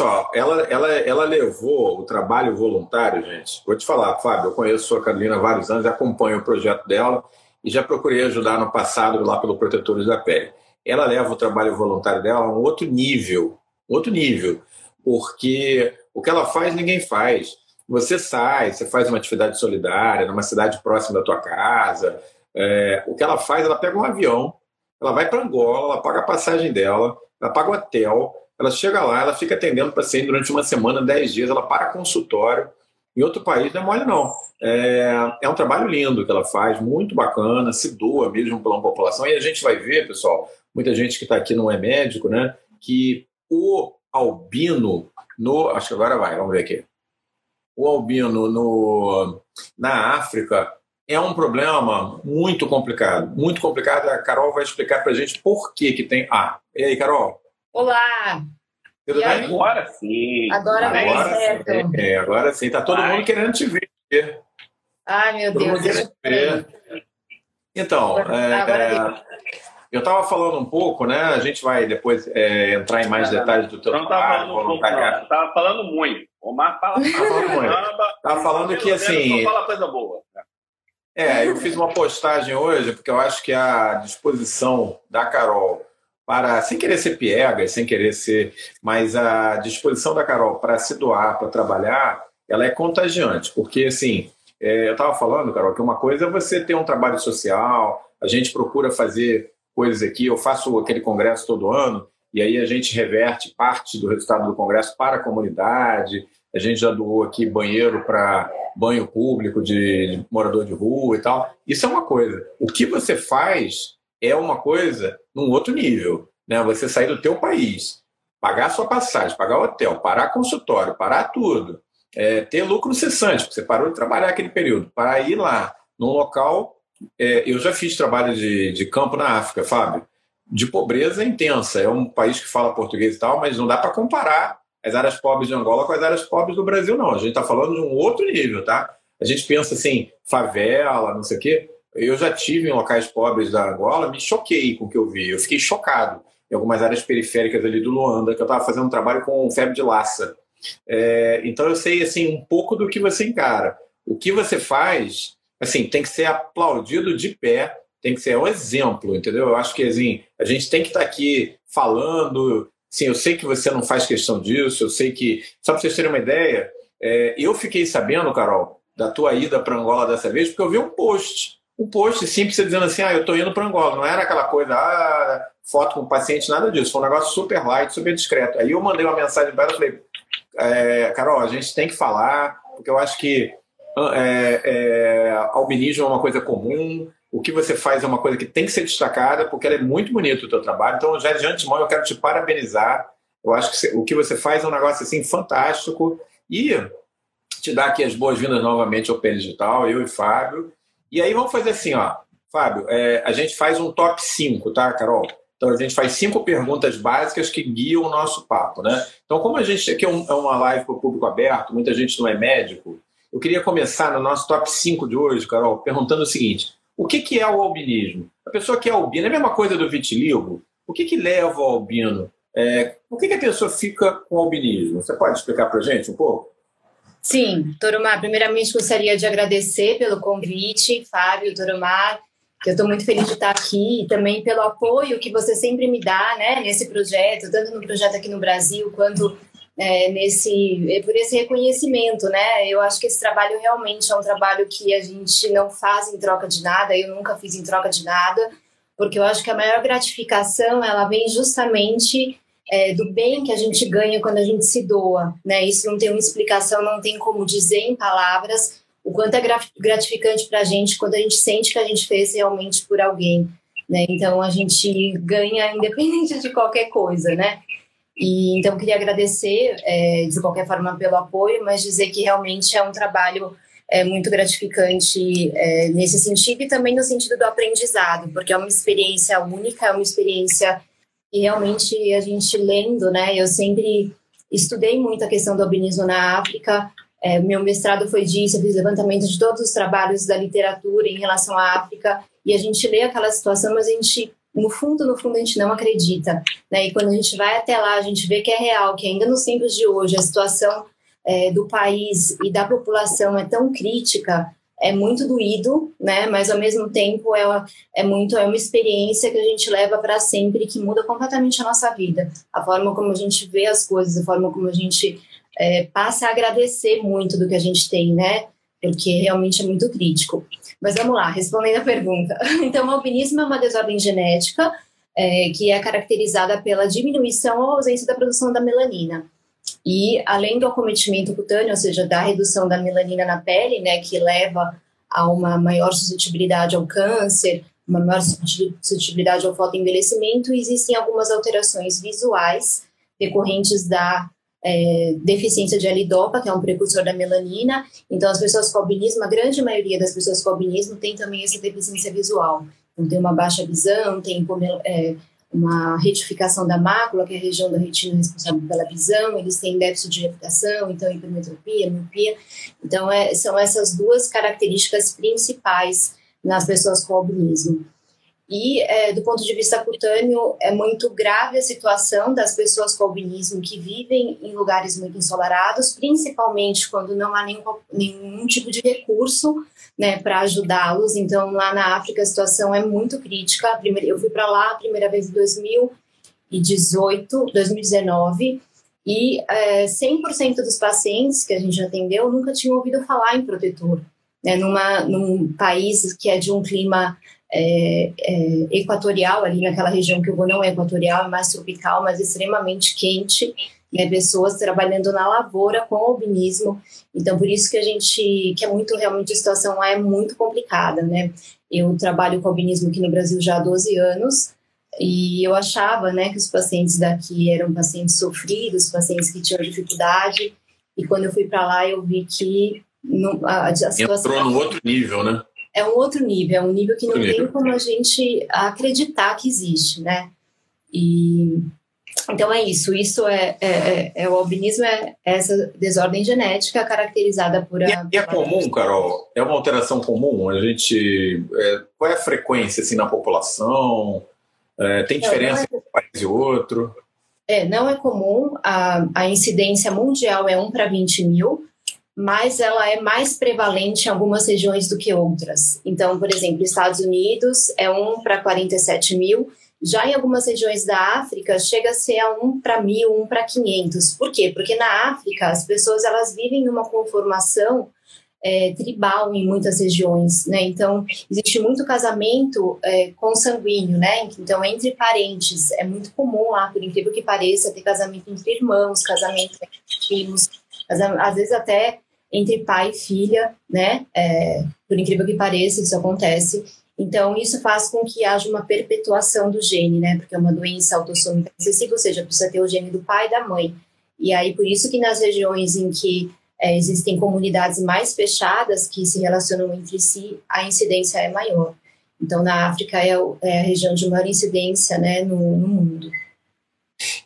só, ela, ela, ela levou o trabalho voluntário, gente. Vou te falar, Fábio, eu conheço a Carolina há vários anos, acompanho o projeto dela e já procurei ajudar no passado lá pelo Protetores da Pele. Ela leva o trabalho voluntário dela a um outro nível, outro nível, porque o que ela faz ninguém faz. Você sai, você faz uma atividade solidária numa cidade próxima da tua casa. É, o que ela faz, ela pega um avião, ela vai para Angola, ela paga a passagem dela, ela paga o hotel, ela chega lá, ela fica atendendo paciente durante uma semana, dez dias, ela para consultório. Em outro país não é mole, não. É, é um trabalho lindo que ela faz, muito bacana, se doa mesmo pela população. E a gente vai ver, pessoal, muita gente que está aqui não é médico, né? Que o albino no. Acho que agora vai, vamos ver aqui. O albino no, na África é um problema muito complicado. Muito complicado. A Carol vai explicar para a gente por que, que tem. Ah, e aí, Carol? Olá! Tudo bem? Agora sim. Agora, agora vai certo. Sim. É, agora sim. Tá todo Ai. mundo querendo te ver. Ai, meu todo Deus. Mundo ver. Então, é, eu estava falando um pouco, né? A gente vai depois é, entrar em mais detalhes do teu não trabalho. Não estava falando, tava falando muito. O Omar fala, tava falando muito. Estava falando que assim. Fala coisa boa. É, eu fiz uma postagem hoje porque eu acho que a disposição da Carol para, sem querer ser piega, sem querer ser, mas a disposição da Carol para se doar, para trabalhar, ela é contagiante, porque assim, é, eu estava falando, Carol, que uma coisa é você ter um trabalho social, a gente procura fazer coisas aqui, eu faço aquele congresso todo ano, e aí a gente reverte parte do resultado do congresso para a comunidade, a gente já doou aqui banheiro para banho público de, de morador de rua e tal. Isso é uma coisa. O que você faz é uma coisa num outro nível. Né? Você sair do teu país, pagar sua passagem, pagar o hotel, parar consultório, parar tudo, é, ter lucro cessante, porque você parou de trabalhar aquele período, para ir lá num local. É, eu já fiz trabalho de, de campo na África, Fábio, de pobreza intensa. É um país que fala português e tal, mas não dá para comparar as áreas pobres de Angola com as áreas pobres do Brasil, não. A gente está falando de um outro nível, tá? A gente pensa assim, favela, não sei o quê. Eu já tive em locais pobres da Angola, me choquei com o que eu vi. Eu fiquei chocado em algumas áreas periféricas ali do Luanda, que eu estava fazendo um trabalho com febre de laça. É, então eu sei assim um pouco do que você encara. O que você faz, assim, tem que ser aplaudido de pé, tem que ser um exemplo, entendeu? Eu acho que assim, a gente tem que estar tá aqui falando. Sim, eu sei que você não faz questão disso, eu sei que. Só para vocês terem uma ideia, é, eu fiquei sabendo, Carol, da tua ida para Angola dessa vez, porque eu vi um post um post simples dizendo assim, ah, eu estou indo para Angola. Não era aquela coisa, ah, foto com o paciente, nada disso. Foi um negócio super light, super discreto. Aí eu mandei uma mensagem para ela e falei, é, Carol, a gente tem que falar, porque eu acho que é, é, albinismo é uma coisa comum, o que você faz é uma coisa que tem que ser destacada, porque ela é muito bonito o teu trabalho. Então, já de antemão, eu quero te parabenizar. Eu acho que o que você faz é um negócio assim fantástico. E te dar aqui as boas-vindas novamente ao PN Digital, eu e Fábio. E aí vamos fazer assim, ó. Fábio, é, a gente faz um top 5, tá, Carol? Então a gente faz cinco perguntas básicas que guiam o nosso papo, né? Então, como a gente aqui é, um, é uma live para o público aberto, muita gente não é médico, eu queria começar no nosso top 5 de hoje, Carol, perguntando o seguinte: o que, que é o albinismo? A pessoa que é albina é a mesma coisa do vitiligo? O que, que leva ao albino? É, por que, que a pessoa fica com albinismo? Você pode explicar para gente um pouco? Sim, Toromar, primeiramente gostaria de agradecer pelo convite, Fábio, Toromar, que eu estou muito feliz de estar aqui e também pelo apoio que você sempre me dá né, nesse projeto, tanto no projeto aqui no Brasil quanto é, nesse é, por esse reconhecimento, né? Eu acho que esse trabalho realmente é um trabalho que a gente não faz em troca de nada, eu nunca fiz em troca de nada, porque eu acho que a maior gratificação ela vem justamente é, do bem que a gente ganha quando a gente se doa, né? Isso não tem uma explicação, não tem como dizer em palavras o quanto é gratificante para a gente quando a gente sente que a gente fez realmente por alguém, né? Então a gente ganha independente de qualquer coisa, né? E então queria agradecer é, de qualquer forma pelo apoio, mas dizer que realmente é um trabalho é, muito gratificante é, nesse sentido e também no sentido do aprendizado, porque é uma experiência única, é uma experiência e realmente a gente lendo, né? Eu sempre estudei muito a questão do albinismo na África. É, meu mestrado foi disso, eu fiz levantamento de todos os trabalhos da literatura em relação à África e a gente lê aquela situação, mas a gente no fundo, no fundo, a gente não acredita. Né? E quando a gente vai até lá, a gente vê que é real, que ainda nos tempos de hoje a situação é, do país e da população é tão crítica, é muito doído, né? Mas ao mesmo tempo é, é muito é uma experiência que a gente leva para sempre que muda completamente a nossa vida, a forma como a gente vê as coisas, a forma como a gente é, passa a agradecer muito do que a gente tem, né? Porque realmente é muito crítico. Mas vamos lá, respondendo a pergunta. Então, o albinismo é uma desordem genética é, que é caracterizada pela diminuição ou ausência da produção da melanina. E além do acometimento cutâneo, ou seja, da redução da melanina na pele, né, que leva a uma maior suscetibilidade ao câncer, uma maior suscetibilidade ao fotoenvelhecimento, existem algumas alterações visuais decorrentes da é, deficiência de alidopa, que é um precursor da melanina. Então, as pessoas com albinismo, a grande maioria das pessoas com albinismo tem também essa deficiência visual. Então, tem uma baixa visão, tem é, uma retificação da mácula, que é a região da retina responsável pela visão, eles têm déficit de refração, então hipermetropia, miopia. Então, é, são essas duas características principais nas pessoas com albinismo. E, é, do ponto de vista cutâneo, é muito grave a situação das pessoas com albinismo que vivem em lugares muito ensolarados, principalmente quando não há nenhum, nenhum tipo de recurso né, para ajudá-los. Então, lá na África, a situação é muito crítica. Primeiro, eu fui para lá a primeira vez em 2018, 2019, e é, 100% dos pacientes que a gente atendeu nunca tinham ouvido falar em protetor. Né, numa, num país que é de um clima é, é, equatorial, ali naquela região que eu vou não é equatorial, é mais tropical, mas extremamente quente, né, pessoas trabalhando na lavoura com albinismo. Então, por isso que a gente, que é muito, realmente a situação lá é muito complicada, né? Eu trabalho com albinismo aqui no Brasil já há 12 anos, e eu achava, né, que os pacientes daqui eram pacientes sofridos, pacientes que tinham dificuldade, e quando eu fui para lá eu vi que não, a, a situação... Entrou no outro nível, né? É um outro nível, é um nível que não tem como a gente acreditar que existe, né? E então é isso, isso é, é, é, é o albinismo é essa desordem genética caracterizada por a, e, é, e é comum, Carol, é uma alteração comum. A gente é, qual é a frequência assim na população? É, tem diferença entre um país e outro? É, não é comum. A, a incidência mundial é 1 para 20 mil mas ela é mais prevalente em algumas regiões do que outras. Então, por exemplo, Estados Unidos é 1 para 47 mil, já em algumas regiões da África chega a ser a 1 para 1.000, 1 para 500. Por quê? Porque na África as pessoas elas vivem numa conformação é, tribal em muitas regiões, né? Então existe muito casamento é, consanguíneo, né? Então entre parentes é muito comum lá, por incrível que pareça, ter casamento entre irmãos, casamento entre primos, às vezes até entre pai e filha, né? É, por incrível que pareça, isso acontece. Então, isso faz com que haja uma perpetuação do gene, né? Porque é uma doença autossômica recessiva, ou seja, precisa ter o gene do pai e da mãe. E aí, por isso que nas regiões em que é, existem comunidades mais fechadas que se relacionam entre si, a incidência é maior. Então, na África é, é a região de maior incidência, né, no, no mundo.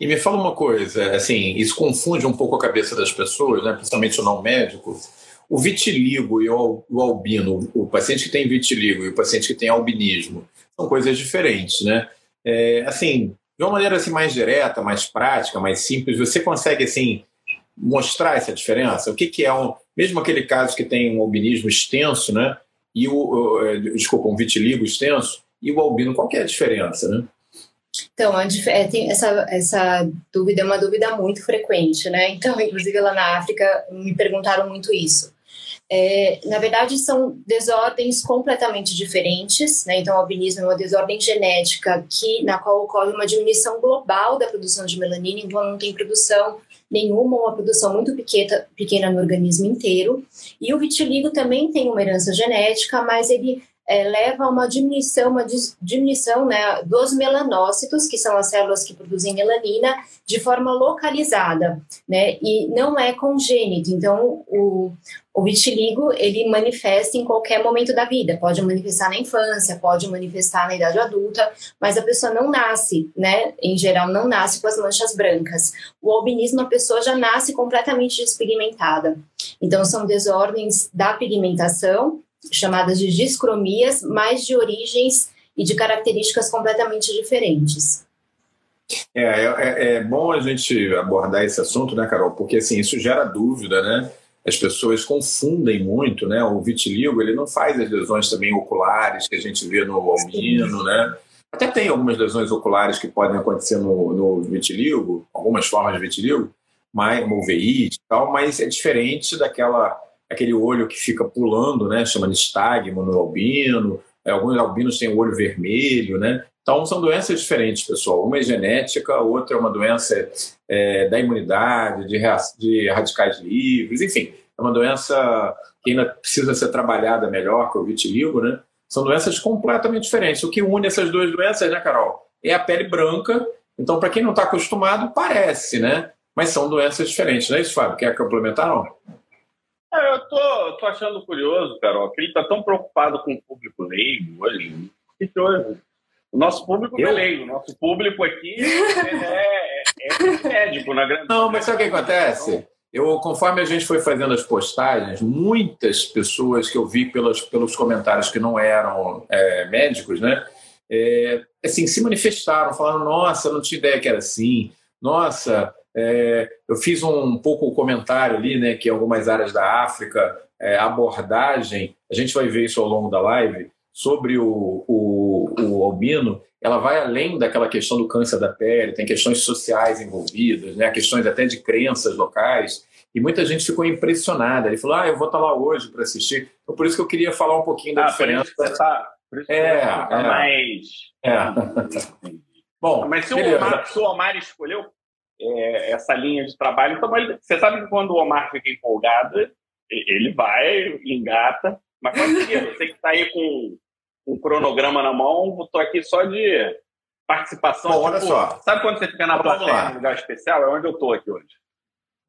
E me fala uma coisa, assim, isso confunde um pouco a cabeça das pessoas, né, principalmente o não médico. O vitiligo e o, albino, o paciente que tem vitiligo e o paciente que tem albinismo, são coisas diferentes, né? É, assim, de uma maneira assim mais direta, mais prática, mais simples, você consegue assim mostrar essa diferença? O que, que é um, mesmo aquele caso que tem um albinismo extenso, né? E o, o é, desculpa, um vitiligo extenso e o albino, qual que é a diferença, né? Então, é, tem essa, essa dúvida é uma dúvida muito frequente, né? Então, inclusive lá na África me perguntaram muito isso. É, na verdade, são desordens completamente diferentes, né? Então, o albinismo é uma desordem genética que, na qual ocorre uma diminuição global da produção de melanina, então não tem produção nenhuma, uma produção muito pequena, pequena no organismo inteiro. E o vitiligo também tem uma herança genética, mas ele é, leva a uma diminuição, uma diminuição né, dos melanócitos, que são as células que produzem melanina, de forma localizada, né, e não é congênito. Então, o, o vitiligo, ele manifesta em qualquer momento da vida, pode manifestar na infância, pode manifestar na idade adulta, mas a pessoa não nasce, né, em geral, não nasce com as manchas brancas. O albinismo, a pessoa já nasce completamente despigmentada. Então, são desordens da pigmentação, chamadas de discromias, mas de origens e de características completamente diferentes. É, é, é, bom a gente abordar esse assunto, né, Carol? Porque assim, isso gera dúvida, né? As pessoas confundem muito, né? O vitiligo, ele não faz as lesões também oculares que a gente vê no albino, né? Até tem algumas lesões oculares que podem acontecer no, no vitiligo, algumas formas de vitiligo, mas, uveitis e tal, mas é diferente daquela aquele olho que fica pulando, né? Chama de estagmo no albino. É, alguns albinos têm o olho vermelho, né? Então, são doenças diferentes, pessoal. Uma é genética, outra é uma doença é, da imunidade, de, de, radicais livres, enfim. É uma doença que ainda precisa ser trabalhada melhor que o vitiligo, né? São doenças completamente diferentes. O que une essas duas doenças, né, Carol? É a pele branca. Então, para quem não está acostumado, parece, né? Mas são doenças diferentes, não é isso, Fábio? Quer complementar, não? É, eu tô, tô achando curioso, Carol, que ele está tão preocupado com o público leigo hoje. O que, hoje? O nosso público eu? é leigo, o nosso público aqui é, é, médico na grande. Não, mas sabe o que acontece? Eu, conforme a gente foi fazendo as postagens, muitas pessoas que eu vi pelos, pelos comentários que não eram é, médicos, né? É, assim, se manifestaram, falando: nossa, não tinha ideia que era assim, nossa, é, eu fiz um pouco o comentário ali, né, que algumas áreas da África, é, abordagem, a gente vai ver isso ao longo da live, sobre o, o, o albino, ela vai além daquela questão do câncer da pele, tem questões sociais envolvidas, né, questões até de crenças locais, e muita gente ficou impressionada. Ele falou, ah, eu vou estar lá hoje para assistir. Então, por isso que eu queria falar um pouquinho da ah, diferença. Por isso tá, por isso é, tá é, mais... É. Bom, mas se o, Omar, se o Omar escolheu é, essa linha de trabalho. Então, ele, você sabe que quando o Omar fica empolgado, ele vai, engata. Mas ser, você que está aí com um cronograma na mão, estou aqui só de participação. Bom, olha tipo, só. Sabe quando você fica na então, plateia lugar especial? É onde eu estou aqui hoje.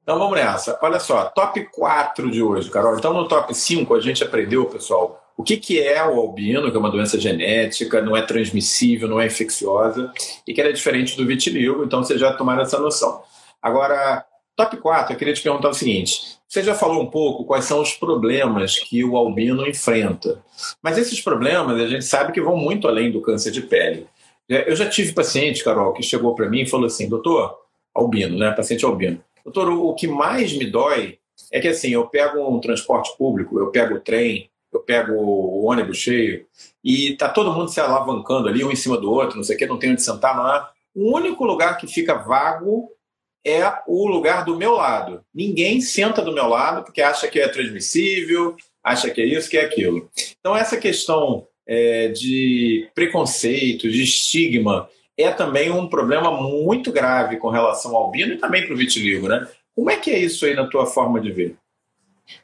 Então vamos nessa. Olha só, top 4 de hoje, Carol. Então no top 5 a gente aprendeu, pessoal, o que, que é o albino, que é uma doença genética, não é transmissível, não é infecciosa, e que ela é diferente do vitiligo, então vocês já tomaram essa noção. Agora, top 4, eu queria te perguntar o seguinte: você já falou um pouco quais são os problemas que o albino enfrenta, mas esses problemas a gente sabe que vão muito além do câncer de pele. É, eu já tive paciente, Carol, que chegou para mim e falou assim: doutor, albino, né? Paciente albino. Doutor, o que mais me dói é que assim, eu pego um transporte público, eu pego o trem, eu pego o ônibus cheio e tá todo mundo se alavancando ali, um em cima do outro, não sei o que, não tem onde sentar, não é? O único lugar que fica vago é o lugar do meu lado. Ninguém senta do meu lado porque acha que é transmissível, acha que é isso, que é aquilo. Então, essa questão é, de preconceito, de estigma, é também um problema muito grave com relação ao albino e também para o vitiligo, né? Como é que é isso aí na tua forma de ver?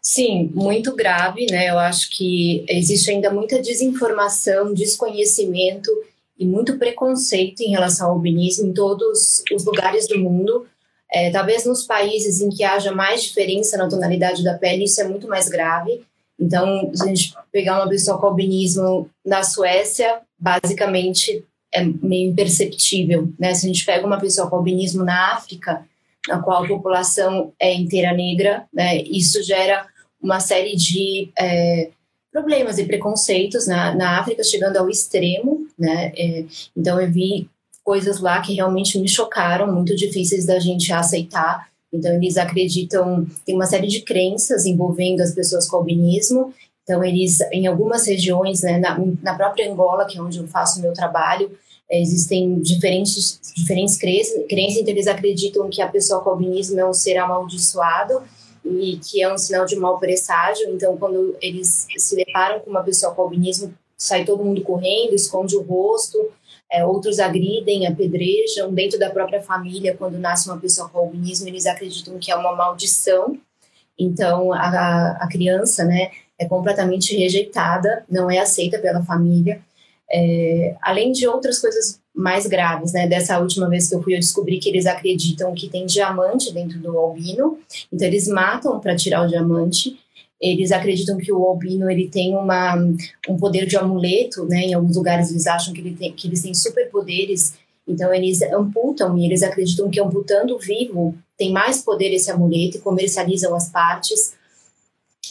Sim, muito grave, né? Eu acho que existe ainda muita desinformação, desconhecimento e muito preconceito em relação ao albinismo em todos os lugares do mundo. É, talvez nos países em que haja mais diferença na tonalidade da pele, isso é muito mais grave. Então, se a gente pegar uma pessoa com albinismo na Suécia, basicamente é meio imperceptível, né? Se a gente pega uma pessoa com albinismo na África, na qual a população é inteira negra, né? Isso gera uma série de é, problemas e preconceitos na, na África, chegando ao extremo, né? É, então eu vi coisas lá que realmente me chocaram, muito difíceis da gente aceitar. Então eles acreditam, tem uma série de crenças envolvendo as pessoas com albinismo. Então eles, em algumas regiões, né, na, na própria Angola, que é onde eu faço meu trabalho, existem diferentes, diferentes crenças, então eles acreditam que a pessoa com albinismo é um ser amaldiçoado e que é um sinal de mau presságio, então quando eles se deparam com uma pessoa com albinismo, sai todo mundo correndo, esconde o rosto, é, outros agridem, apedrejam, dentro da própria família, quando nasce uma pessoa com albinismo, eles acreditam que é uma maldição, então a, a criança, né, é completamente rejeitada, não é aceita pela família, é, além de outras coisas mais graves, né? Dessa última vez que eu fui, eu descobri que eles acreditam que tem diamante dentro do albino, então eles matam para tirar o diamante. Eles acreditam que o albino ele tem uma, um poder de amuleto, né? Em alguns lugares eles acham que, ele tem, que eles têm superpoderes, então eles amputam e eles acreditam que amputando vivo tem mais poder esse amuleto e comercializam as partes.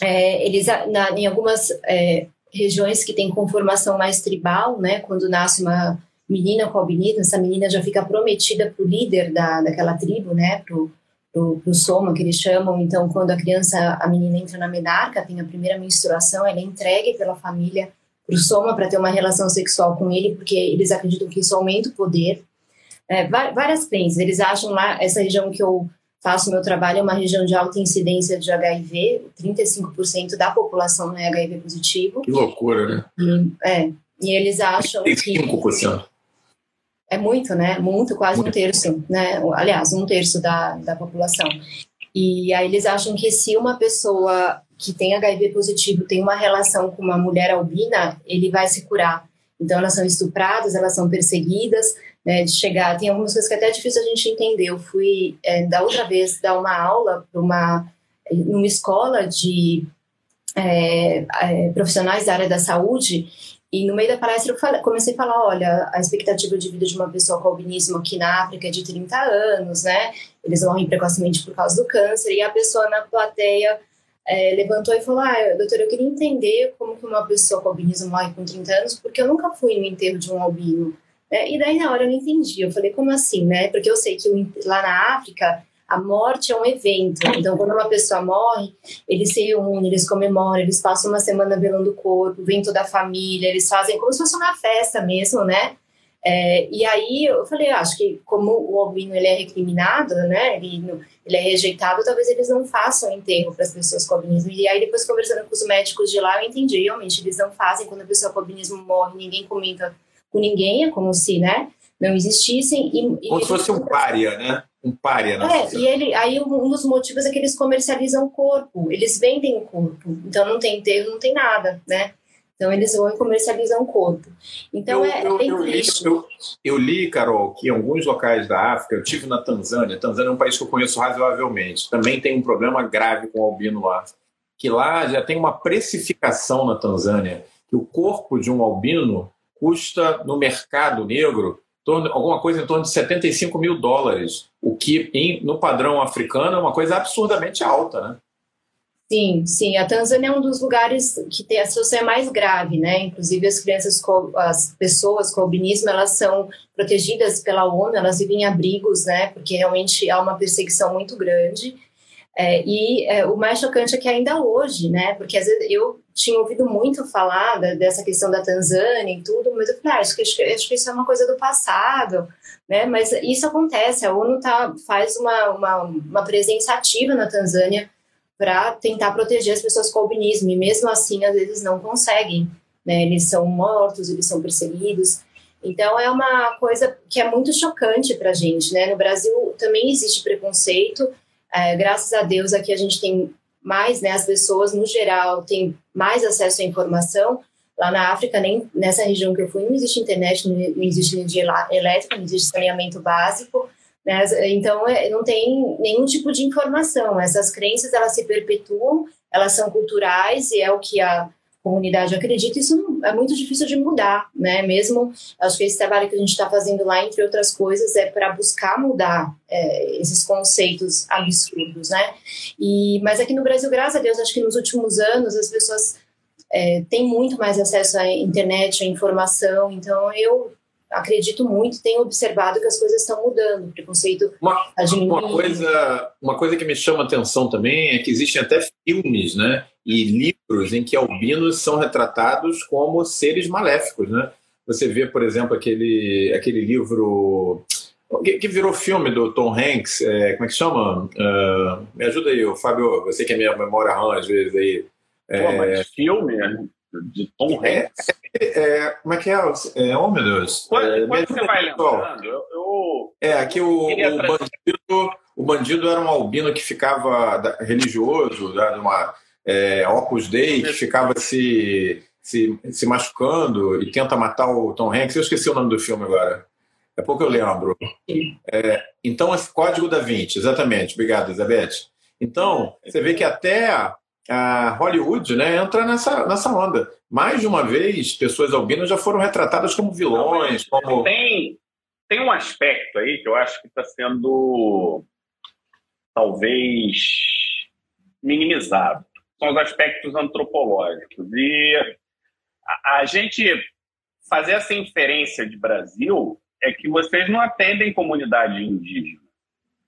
É, eles, na, em algumas é, regiões que têm conformação mais tribal, né? Quando nasce uma menina com albinismo, essa menina já fica prometida para o líder da, daquela tribo, né? Pro, pro, pro soma que eles chamam. Então, quando a criança, a menina entra na menarca, tem a primeira menstruação, ela é entregue pela família para o soma para ter uma relação sexual com ele, porque eles acreditam que isso aumenta o poder. É, várias crenças. Eles acham lá essa região que eu faço meu trabalho é uma região de alta incidência de HIV, 35% da população é HIV positivo. Que loucura, né? E, é, e eles acham 35%. que... É muito, né? Muito, quase muito. um terço, né? Aliás, um terço da, da população. E aí eles acham que se uma pessoa que tem HIV positivo tem uma relação com uma mulher albina, ele vai se curar. Então elas são estupradas, elas são perseguidas, né, de chegar. Tem algumas coisas que é até é difícil a gente entender. Eu fui, é, da outra vez, dar uma aula para uma, numa escola de é, é, profissionais da área da saúde e no meio da palestra eu falei, comecei a falar, olha, a expectativa de vida de uma pessoa com albinismo aqui na África é de 30 anos, né? Eles morrem precocemente por causa do câncer. E a pessoa na plateia é, levantou e falou, ah, doutor, eu queria entender como que uma pessoa com albinismo morre com 30 anos, porque eu nunca fui no enterro de um albino. É, e daí na hora eu não entendi. Eu falei, como assim, né? Porque eu sei que lá na África a morte é um evento. Então, quando uma pessoa morre, eles se reúnem, eles comemoram, eles passam uma semana velando o corpo, vem toda a família, eles fazem como se fosse uma festa mesmo, né? É, e aí eu falei, acho que como o albino ele é recriminado, né? Ele, ele é rejeitado, talvez eles não façam enterro para as pessoas com albinismo. E aí depois conversando com os médicos de lá, eu entendi, realmente eles não fazem quando a pessoa com albinismo morre, ninguém comenta com ninguém, é como se, né, não existissem. E, como se fosse um pária, né? Um pária na É, e ele, aí um dos motivos é que eles comercializam o corpo, eles vendem o corpo, então não tem enterro, não tem nada, né? Então eles vão e comercializam o corpo. Então eu, é, eu, eu li, eu, eu, li, Carol, que em alguns locais da África, eu tive na Tanzânia, Tanzânia é um país que eu conheço razoavelmente, também tem um problema grave com o albino lá, que lá já tem uma precificação na Tanzânia, que o corpo de um albino custa no mercado negro alguma coisa em torno de 75 mil dólares, o que em, no padrão africano é uma coisa absurdamente alta, né? Sim, sim. A Tanzânia é um dos lugares que tem a situação é mais grave, né? Inclusive as crianças, as pessoas com albinismo, elas são protegidas pela ONU, elas vivem em abrigos, né? Porque realmente há uma perseguição muito grande. É, e é, o mais chocante é que ainda hoje, né? Porque às vezes eu tinha ouvido muito falar da, dessa questão da Tanzânia e tudo, mas eu falei, ah, acho que, acho que isso é uma coisa do passado, né? Mas isso acontece, a ONU tá, faz uma, uma, uma presença ativa na Tanzânia para tentar proteger as pessoas com albinismo, e mesmo assim, às vezes, não conseguem, né? Eles são mortos, eles são perseguidos. Então, é uma coisa que é muito chocante para a gente, né? No Brasil também existe preconceito, é, graças a Deus aqui a gente tem mais, né, as pessoas no geral têm mais acesso à informação. Lá na África, nem nessa região que eu fui, não existe internet, não existe energia elétrica, não existe saneamento básico, né? Então é, não tem nenhum tipo de informação. Essas crenças elas se perpetuam, elas são culturais e é o que a comunidade acredita, isso não, é muito difícil de mudar, né? Mesmo, acho que esse trabalho que a gente está fazendo lá, entre outras coisas, é para buscar mudar é, esses conceitos absurdos, né? E, mas aqui no Brasil, graças a Deus, acho que nos últimos anos as pessoas é, têm muito mais acesso à internet, à informação, então eu acredito muito, tenho observado que as coisas estão mudando, o preconceito uma, uma coisa Uma coisa que me chama atenção também é que existem até filmes, né? E livros em que albinos são retratados como seres maléficos, né? Você vê, por exemplo, aquele, aquele livro que, que virou filme do Tom Hanks, é, como é que chama? Uh, me ajuda aí, Fábio, você que é minha memória RAM às vezes aí. É, Pô, mas filme, né? de Tom é, Hanks. É, é, como é que é? é oh, meu Deus. Quando, é, quando você vai lembrando, eu, eu, É, aqui o, o, bandido, o bandido era um albino que ficava religioso, da, uma é, Opus Dei, que ficava se, se, se machucando e tenta matar o Tom Hanks. Eu esqueci o nome do filme agora. É pouco eu lembro. É, então, Código da Vinci, exatamente. Obrigado, Elizabeth. Então, você vê que até a Hollywood né, entra nessa, nessa onda. Mais de uma vez, pessoas albinas já foram retratadas como vilões. Como... Tem, tem um aspecto aí que eu acho que está sendo talvez minimizado. São os aspectos antropológicos. E a, a gente fazer essa inferência de Brasil é que vocês não atendem comunidade indígena.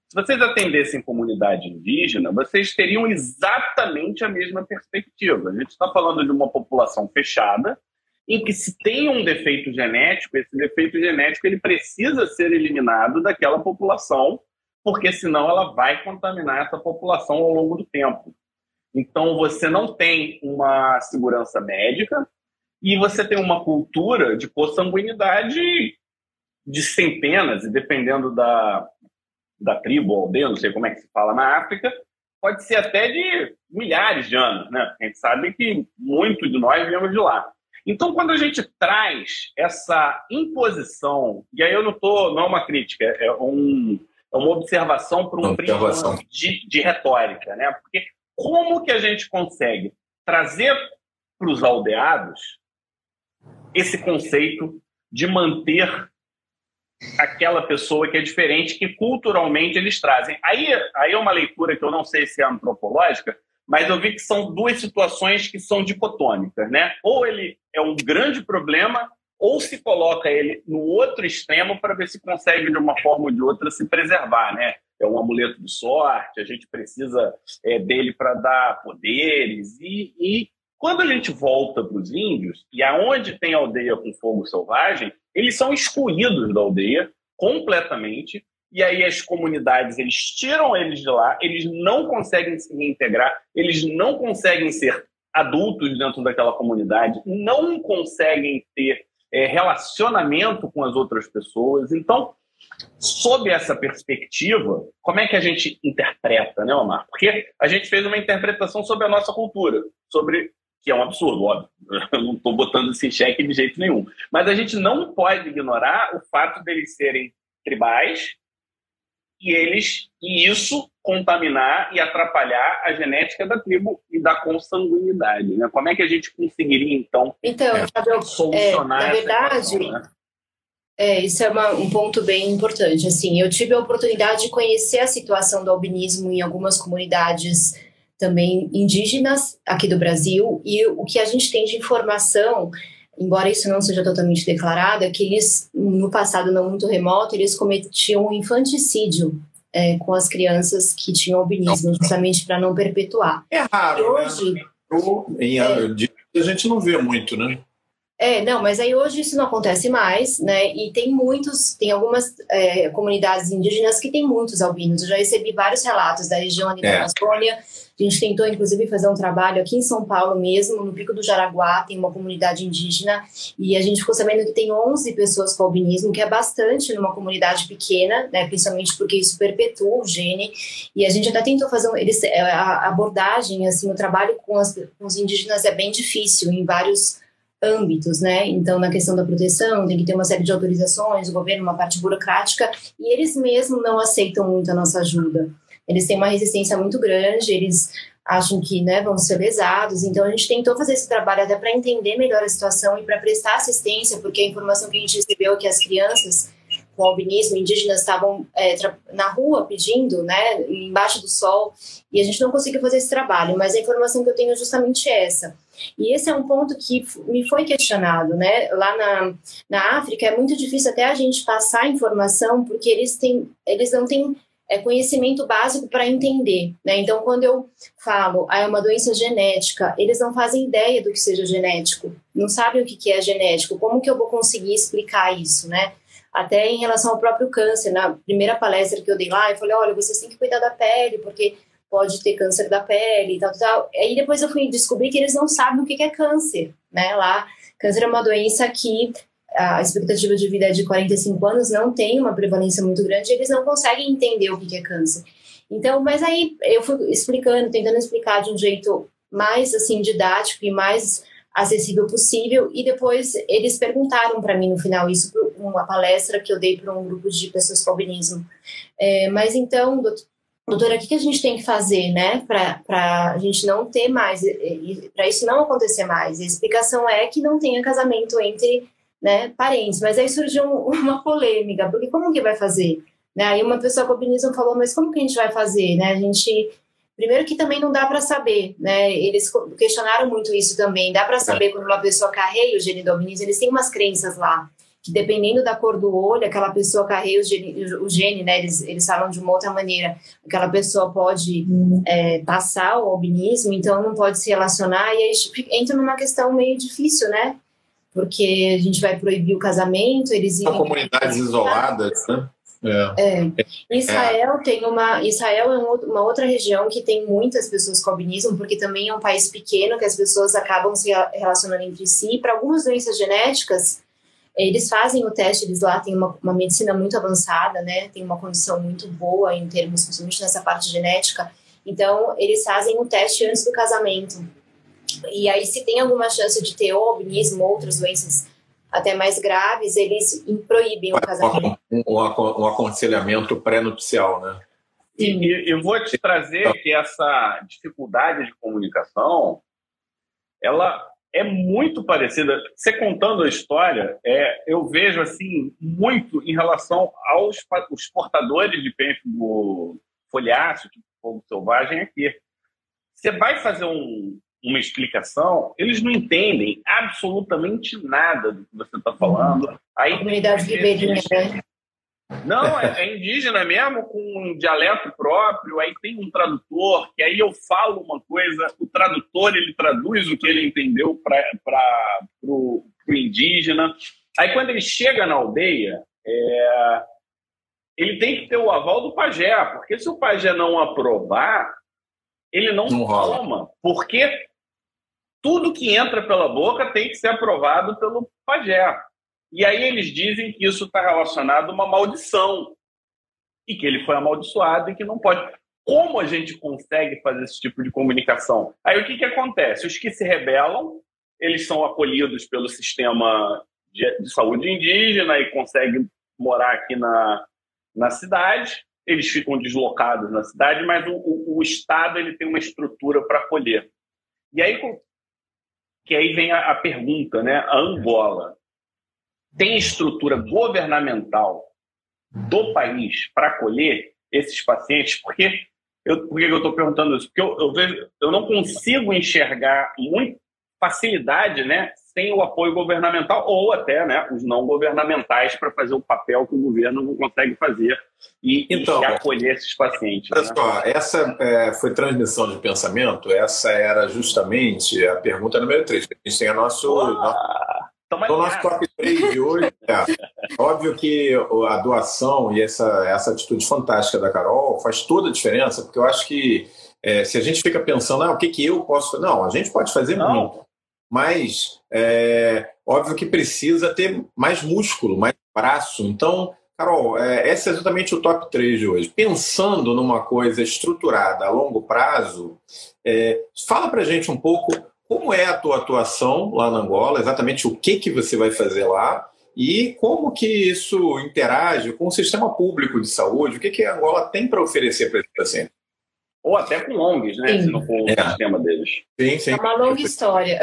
Se vocês atendessem comunidade indígena, vocês teriam exatamente a mesma perspectiva. A gente está falando de uma população fechada, em que se tem um defeito genético, esse defeito genético ele precisa ser eliminado daquela população, porque senão ela vai contaminar essa população ao longo do tempo. Então você não tem uma segurança médica e você tem uma cultura de consanguinidade de centenas, e dependendo da, da tribo, aldeia, não sei como é que se fala na África, pode ser até de milhares de anos, né? A gente sabe que muito de nós viemos de lá. Então, quando a gente traz essa imposição, e aí eu não estou, não é uma crítica, é, um, é uma observação para um prisma de, de retórica, né? Porque como que a gente consegue trazer para os aldeados esse conceito de manter aquela pessoa que é diferente, que culturalmente eles trazem. Aí, aí é uma leitura que eu não sei se é antropológica, mas eu vi que são duas situações que são dicotômicas, né? Ou ele é um grande problema, ou se coloca ele no outro extremo para ver se consegue, de uma forma ou de outra, se preservar, né? É um amuleto de sorte, a gente precisa é, dele para dar poderes. E, e quando a gente volta para os índios, e aonde tem aldeia com fogo selvagem, eles são excluídos da aldeia completamente e aí as comunidades, eles tiram eles de lá, eles não conseguem se reintegrar, eles não conseguem ser adultos dentro daquela comunidade, não conseguem ter é, relacionamento com as outras pessoas. Então, sob essa perspectiva, como é que a gente interpreta, né, Omar? Porque a gente fez uma interpretação sobre a nossa cultura, sobre que é um absurdo, óbvio. Eu não estou botando isso em xeque de jeito nenhum. Mas a gente não pode ignorar o fato deles serem tribais, e eles e isso contaminar e atrapalhar a genética da tribo e da consanguinidade. Né? Como é que a gente conseguiria, então, então é, solucionar é, na verdade, equação, né? É, isso é uma, um ponto bem importante. Assim, eu tive a oportunidade de conhecer a situação do albinismo em algumas comunidades também indígenas aqui do Brasil e o que a gente tem de informação embora isso não seja totalmente declarado, é que eles, no passado não muito remoto, eles cometiam um infanticídio é, com as crianças que tinham albinismo, justamente para não perpetuar. É raro, né? hoje, né? Em, é, a gente não vê muito, né? É, não, mas aí hoje isso não acontece mais, né? E tem muitos, tem algumas é, comunidades indígenas que têm muitos albinos. Eu já recebi vários relatos da região ali da é. Amazônia, a gente tentou, inclusive, fazer um trabalho aqui em São Paulo mesmo, no Pico do Jaraguá, tem uma comunidade indígena, e a gente ficou sabendo que tem 11 pessoas com albinismo, que é bastante numa comunidade pequena, né, principalmente porque isso perpetua o gene, e a gente até tentou fazer, um, eles, é, a abordagem, assim, o trabalho com, as, com os indígenas é bem difícil em vários âmbitos, né? Então, na questão da proteção, tem que ter uma série de autorizações, o governo, uma parte burocrática, e eles mesmos não aceitam muito a nossa ajuda eles têm uma resistência muito grande, eles acham que né, vão ser lesados. Então a gente tentou fazer esse trabalho até para entender melhor a situação e para prestar assistência, porque a informação que a gente recebeu é que as crianças com albinismo indígenas estavam é, na rua pedindo, né, embaixo do sol, e a gente não conseguiu fazer esse trabalho, mas a informação que eu tenho é justamente essa. E esse é um ponto que me foi questionado, né? Lá na, na África é muito difícil até a gente passar informação, porque eles têm, eles não têm é conhecimento básico para entender, né? Então, quando eu falo, ah, é uma doença genética, eles não fazem ideia do que seja genético, não sabem o que, que é genético, como que eu vou conseguir explicar isso, né? Até em relação ao próprio câncer, na primeira palestra que eu dei lá, eu falei, olha, vocês têm que cuidar da pele, porque pode ter câncer da pele e tal, tal. Aí depois eu fui descobrir que eles não sabem o que é câncer, né? Lá, câncer é uma doença que a expectativa de vida é de 45 anos, não tem uma prevalência muito grande, eles não conseguem entender o que é câncer. Então, mas aí eu fui explicando, tentando explicar de um jeito mais assim didático e mais acessível possível, e depois eles perguntaram para mim no final isso uma palestra que eu dei para um grupo de pessoas com albinismo. É, mas então, doutora, o que, a gente tem que fazer, né, para a gente não ter mais, para isso não acontecer mais? A explicação é que não tenha casamento entre né, parentes. Mas aí surgiu uma polêmica, porque como que vai fazer? Né? Aí uma pessoa com albinismo falou, mas como que a gente vai fazer? Né? A gente Primeiro que também não dá para saber, né? Eles questionaram muito isso também. Dá para saber quando uma pessoa carrega o gene do albinismo, eles têm umas crenças lá que dependendo da cor do olho, aquela pessoa carrega o gene, o gene né? Eles, eles falam de uma outra maneira. Aquela pessoa pode é, passar o albinismo, então não pode se relacionar. E aí entra numa questão meio difícil, né? Porque a gente vai proibir o casamento, eles São comunidades isoladas, né? É. é. Israel é. tem uma. Israel é uma outra região que tem muitas pessoas com albinismo, porque também é um país pequeno que as pessoas acabam se relacionando entre si. Para algumas doenças genéticas, eles fazem o teste, eles lá têm uma, uma medicina muito avançada, né? Tem uma condição muito boa em termos, principalmente nessa parte genética. Então, eles fazem o teste antes do casamento. E aí, se tem alguma chance de ter ou albinismo, outras doenças até mais graves, eles proíbem o casamento. Um, um, aconselhamento pré-nupcial, né? E eu vou te trazer que essa dificuldade de comunicação, ela é muito parecida. Você contando a história, é, eu vejo assim muito em relação aos os portadores de pênfigo folháceo, tipo fogo selvagem aqui. Você vai fazer um, uma explicação, eles não entendem absolutamente nada do que você está falando. Aí, comunidade ribeirinha, né? Não, é, é, indígena mesmo, com um dialeto próprio, aí tem um tradutor, que aí eu falo uma coisa, o tradutor ele traduz o que ele entendeu para o indígena. Aí quando ele chega na aldeia, é, ele tem que ter o aval do pajé, porque se o pajé não aprovar, ele não, não toma, porque tudo que entra pela boca tem que ser aprovado pelo pajé. E aí eles dizem que isso está relacionado a uma maldição e que ele foi amaldiçoado e que não pode. Como a gente consegue fazer esse tipo de comunicação? Aí o que, que acontece? Os que se rebelam, eles são acolhidos pelo sistema de, de saúde indígena e conseguem morar aqui na, na cidade. Eles ficam deslocados na cidade, mas o, o, o Estado ele tem uma estrutura para acolher. E aí, que aí vem a, a pergunta, né? A Angola tem estrutura governamental do país para acolher esses pacientes? Porque eu, por que eu estou perguntando isso? Porque eu, eu, vejo, eu não consigo enxergar muita facilidade, né, sem o apoio governamental ou até, né, os não governamentais para fazer o papel que o governo não consegue fazer e, então, e acolher esses pacientes. Olha né? só, essa é, foi transmissão de pensamento. Essa era justamente a pergunta número 3. A gente tem a nosso, nosso então, nosso top 3 de hoje, é, óbvio que a doação e essa, essa atitude fantástica da Carol faz toda a diferença, porque eu acho que é, se a gente fica pensando, ah, o que, que eu posso fazer? Não, a gente pode fazer Não. muito, mas é, óbvio que precisa ter mais músculo, mais braço. Então, Carol, é, esse é exatamente o top 3 de hoje. Pensando numa coisa estruturada a longo prazo, é, fala pra gente um pouco como é a tua atuação lá na Angola, exatamente o que, que você vai fazer lá e como que isso interage com o sistema público de saúde, o que, que a Angola tem para oferecer para esse paciente? Ou até com ONGs, né? Sim. Se não for o é. sistema deles. Sim, sim. É uma longa história.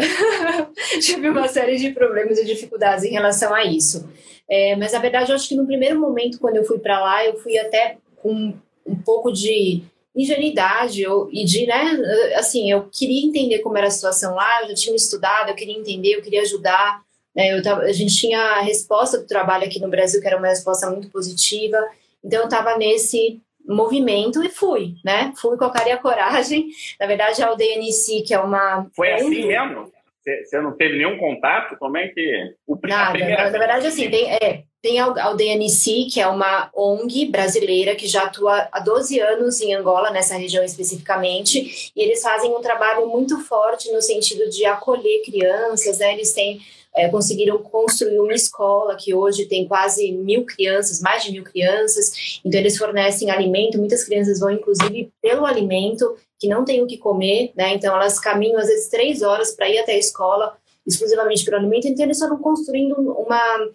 Tive uma série de problemas e dificuldades em relação a isso. É, mas, na verdade, eu acho que no primeiro momento, quando eu fui para lá, eu fui até com um pouco de ingenuidade eu, e de, né, assim, eu queria entender como era a situação lá, eu já tinha estudado, eu queria entender, eu queria ajudar, né, eu tava, a gente tinha a resposta do trabalho aqui no Brasil, que era uma resposta muito positiva, então eu estava nesse movimento e fui, né, fui com a cara e a coragem, na verdade a aldeia que é uma... Foi assim mesmo? Você não teve nenhum contato? Como é que... O, Nada, na, verdade assim, tem, é, tem a Nissi, que é uma ONG brasileira que já atua há 12 anos em Angola, nessa região especificamente, e eles fazem um trabalho muito forte no sentido de acolher crianças, né? Eles têm é, conseguiram construir uma escola que hoje tem quase mil crianças, mais de mil crianças. Então, eles fornecem alimento. Muitas crianças vão, inclusive, pelo alimento, que não tem o que comer, né? Então, elas caminham, às vezes, três horas para ir até a escola, exclusivamente pelo alimento. Então, eles foram construindo uma,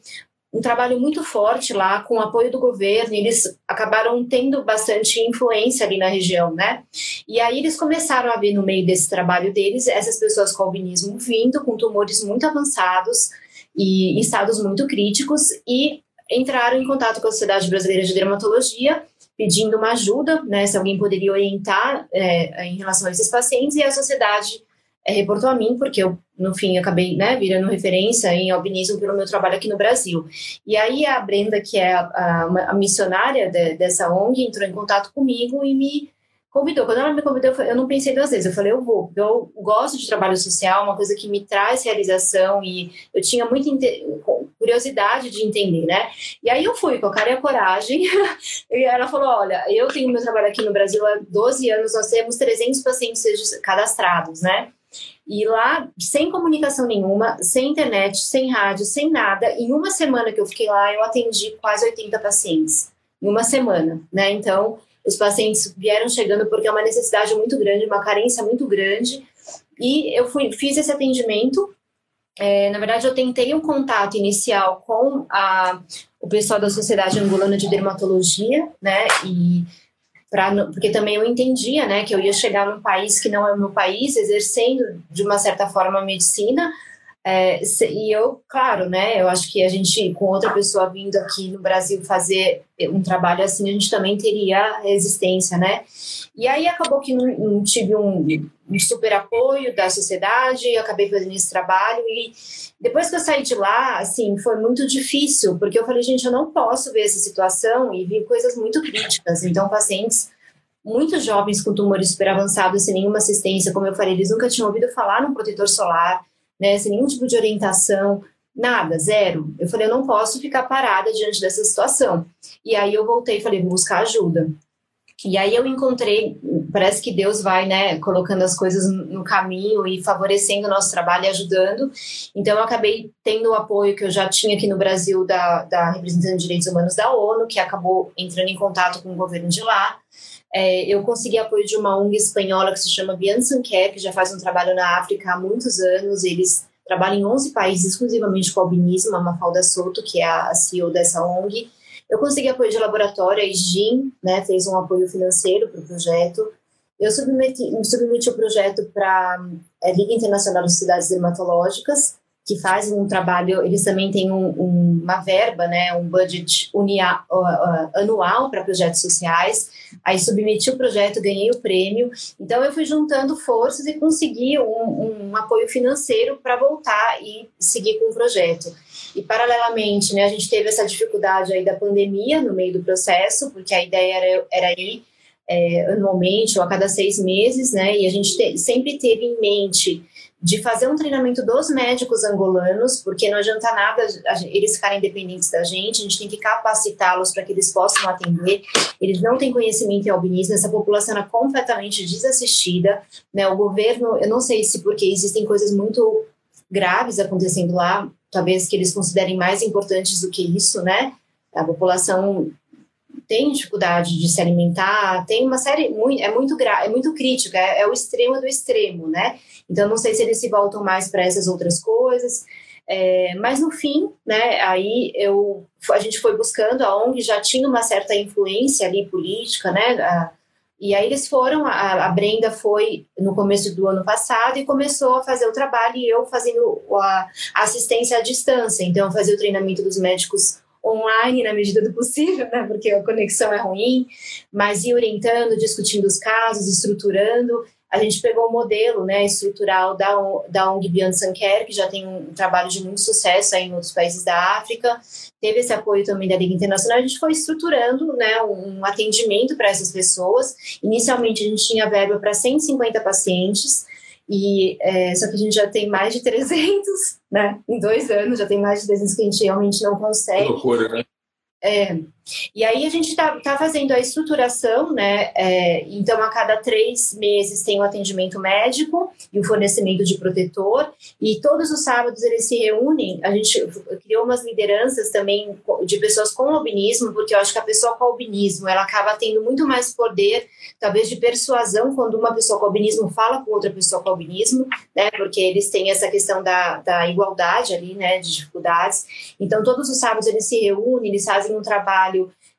um trabalho muito forte lá, com o apoio do governo, eles acabaram tendo bastante influência ali na região, né? E aí eles começaram a ver no meio desse trabalho deles essas pessoas com albinismo vindo, com tumores muito avançados e em estados muito críticos, e entraram em contato com a Sociedade Brasileira de Dermatologia pedindo uma ajuda, né, se alguém poderia orientar é, em relação a esses pacientes, e a sociedade é, reportou a mim, porque eu, no fim, acabei né, virando referência em albinismo pelo meu trabalho aqui no Brasil. E aí a Brenda, que é a, a, a missionária de, dessa ONG, entrou em contato comigo e me convidou. Quando ela me convidou, eu não pensei duas vezes. Eu falei, eu vou. Eu gosto de trabalho social, uma coisa que me traz realização e eu tinha muita curiosidade de entender, né? E aí eu fui com a cara e a coragem. e ela falou, olha, eu tenho meu trabalho aqui no Brasil há 12 anos, nós temos 300 pacientes cadastrados, né? E lá, sem comunicação nenhuma, sem internet, sem rádio, sem nada, em uma semana que eu fiquei lá, eu atendi quase 80 pacientes. Em uma semana, né? Então, os pacientes vieram chegando porque é uma necessidade muito grande, uma carência muito grande. E eu fui, fiz esse atendimento. É, na verdade, eu tentei um contato inicial com a, o pessoal da Sociedade Angolana de Dermatologia, né? E Pra, porque também eu entendia né, que eu ia chegar num país que não é o meu país, exercendo de uma certa forma a medicina. É, e eu, claro, né, eu acho que a gente, com outra pessoa vindo aqui no Brasil fazer um trabalho assim, a gente também teria resistência, né? E aí acabou que não, não tive um, um, super apoio da sociedade, acabei fazendo esse trabalho e depois que eu saí de lá, assim, foi muito difícil, porque eu falei, gente, eu não posso ver essa situação e vi coisas muito críticas. Então, pacientes muito jovens com tumores super avançados, sem nenhuma assistência, como eu falei, eles nunca tinham ouvido falar no protetor solar, né, sem nenhum tipo de orientação, nada, zero. Eu falei, eu não posso ficar parada diante dessa situação. E aí eu voltei e falei, vou buscar ajuda. E aí eu encontrei, parece que Deus vai, né, colocando as coisas no caminho e favorecendo o nosso trabalho e ajudando. Então eu acabei tendo o apoio que eu já tinha aqui no Brasil da, da representante de direitos humanos da ONU, que acabou entrando em contato com o governo de lá. É, eu consegui apoio de uma ONG espanhola que se chama Biansan Care, que já faz um trabalho na África há muitos anos. Eles trabalham em 11 países exclusivamente com albinismo, a Mafalda Soto, que é a CEO dessa ONG. Eu consegui apoio de laboratório, a SGIM né, fez um apoio financeiro para o projeto. Eu submeti, submeti o projeto para a é, Liga Internacional de Cidades Dermatológicas, que faz um trabalho, eles também têm um, um, uma verba, né, um budget unia, uh, uh, anual para projetos sociais. Aí submeti o projeto, ganhei o prêmio. Então eu fui juntando forças e consegui um, um apoio financeiro para voltar e seguir com o projeto. E paralelamente, né, a gente teve essa dificuldade aí da pandemia no meio do processo, porque a ideia era, era ir é, anualmente ou a cada seis meses, né, e a gente te, sempre teve em mente de fazer um treinamento dos médicos angolanos, porque não adianta nada eles ficarem dependentes da gente, a gente tem que capacitá-los para que eles possam atender. Eles não têm conhecimento em albinismo, essa população é completamente desassistida, né? O governo, eu não sei se porque existem coisas muito graves acontecendo lá, talvez que eles considerem mais importantes do que isso, né? A população tem dificuldade de se alimentar, tem uma série muito, é muito é muito crítica, é, é, o extremo do extremo, né? Então não sei se eles se voltam mais para essas outras coisas. É, mas no fim, né, aí eu, a gente foi buscando, a ONG já tinha uma certa influência ali política, né, a, e aí eles foram, a, a, Brenda foi no começo do ano passado e começou a fazer o trabalho e eu fazendo a assistência à distância, então fazer o treinamento dos médicos online na medida do possível, né, porque a conexão é ruim, mas ir orientando, discutindo os casos, estruturando. A gente pegou o modelo né, estrutural da, da ONG Beyond Care, que já tem um trabalho de muito sucesso em outros países da África, teve esse apoio também da Liga Internacional, a gente foi estruturando né, um atendimento para essas pessoas. Inicialmente, a gente tinha verba para 150 pacientes, e é, só que a gente já tem mais de 300, né? Em dois anos já tem mais de 300 que a gente realmente não consegue. Que loucura, né? É, e aí a gente está tá fazendo a estruturação, né? É, então, a cada três meses tem o um atendimento médico e o um fornecimento de protetor. E todos os sábados eles se reúnem. A gente criou umas lideranças também de pessoas com albinismo, porque eu acho que a pessoa com albinismo ela acaba tendo muito mais poder, talvez, de persuasão quando uma pessoa com albinismo fala com outra pessoa com albinismo, né? Porque eles têm essa questão da, da igualdade ali, né? De dificuldades. Então, todos os sábados eles se reúnem, eles fazem um trabalho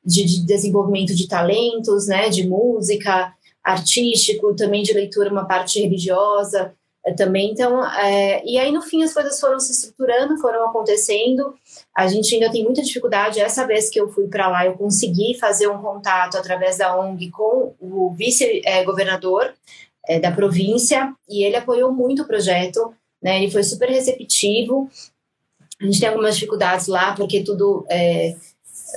de, de desenvolvimento de talentos, né, de música, artístico, também de leitura, uma parte religiosa. é, também. Então, é, e aí no fim as coisas foram se estruturando, foram acontecendo. A gente ainda tem muita dificuldade. Essa vez que eu fui para lá, eu consegui fazer um contato através da ONG com o vice-governador é, da província e ele apoiou muito o projeto. Né, ele foi super receptivo. A gente tem algumas dificuldades lá porque tudo é,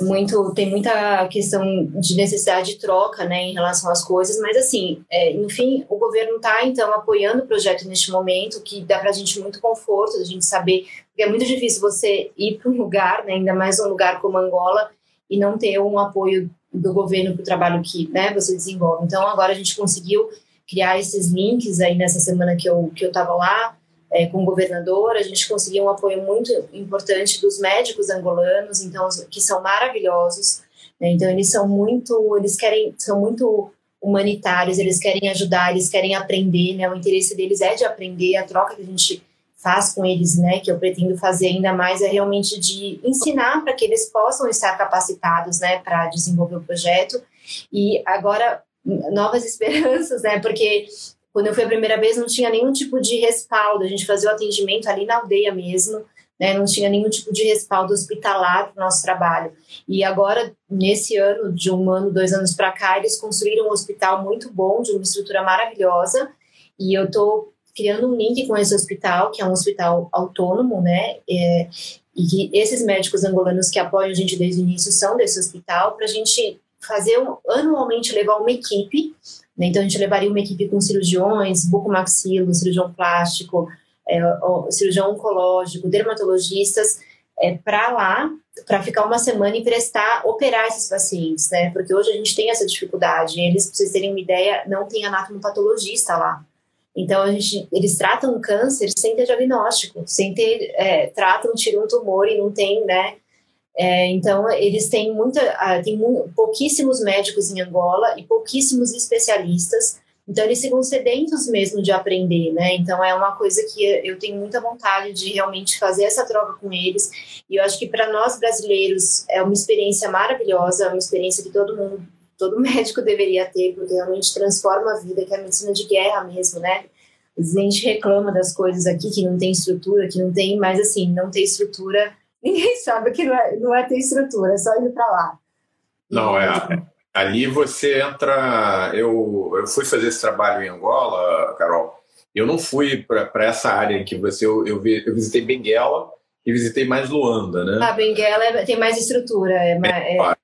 muito tem muita questão de necessidade de troca né, em relação às coisas, mas assim, é, no fim, o governo está então apoiando o projeto neste momento, que dá para a gente muito conforto, a gente saber, porque é muito difícil você ir para um lugar, né, ainda mais um lugar como Angola, e não ter um apoio do governo para o trabalho que né, você desenvolve. Então agora a gente conseguiu criar esses links aí nessa semana que eu que eu estava lá, é, com o governador, a gente conseguiu um apoio muito importante dos médicos angolanos, então que são maravilhosos. Né? Então eles são muito, eles querem, são muito humanitários, eles querem ajudar, eles querem aprender, né? O interesse deles é de aprender, a troca que a gente faz com eles, né? Que eu pretendo fazer ainda mais é realmente de ensinar para que eles possam estar capacitados, né? Para desenvolver o projeto e agora novas esperanças, né? Porque quando eu fui a primeira vez, não tinha nenhum tipo de respaldo. A gente fazia o atendimento ali na aldeia mesmo, né? Não tinha nenhum tipo de respaldo hospitalar para o nosso trabalho. E agora, nesse ano, de um ano, dois anos para cá, eles construíram um hospital muito bom, de uma estrutura maravilhosa. E eu estou criando um link com esse hospital, que é um hospital autônomo, né? É, e que esses médicos angolanos que apoiam a gente desde o início são desse hospital, para a gente fazer um, anualmente levar uma equipe né? Então, a gente levaria uma equipe com cirurgiões, bucomaxilo, cirurgião plástico, é, cirurgião oncológico, dermatologistas, é, para lá, para ficar uma semana e prestar, operar esses pacientes, né? Porque hoje a gente tem essa dificuldade. Eles, para vocês terem uma ideia, não tem anatomopatologista lá. Então, a gente, eles tratam o câncer sem ter diagnóstico, sem ter, é, tratam, tiram um tumor e não tem, né, é, então, eles têm muita, uh, tem pouquíssimos médicos em Angola e pouquíssimos especialistas. Então, eles ficam sedentos mesmo de aprender, né? Então, é uma coisa que eu tenho muita vontade de realmente fazer essa troca com eles. E eu acho que para nós brasileiros é uma experiência maravilhosa, é uma experiência que todo mundo, todo médico deveria ter, porque realmente transforma a vida, que é a medicina de guerra mesmo, né? a gente reclama das coisas aqui que não tem estrutura, que não tem, mas assim, não tem estrutura ninguém sabe que não é, não é ter estrutura, é só ir para lá. Não, é. Ali você entra. Eu, eu fui fazer esse trabalho em Angola, Carol. Eu não fui para essa área em que você. Eu, eu, eu, visitei Benguela e visitei mais Luanda, né? Ah, Benguela é, tem mais estrutura, é, é, é...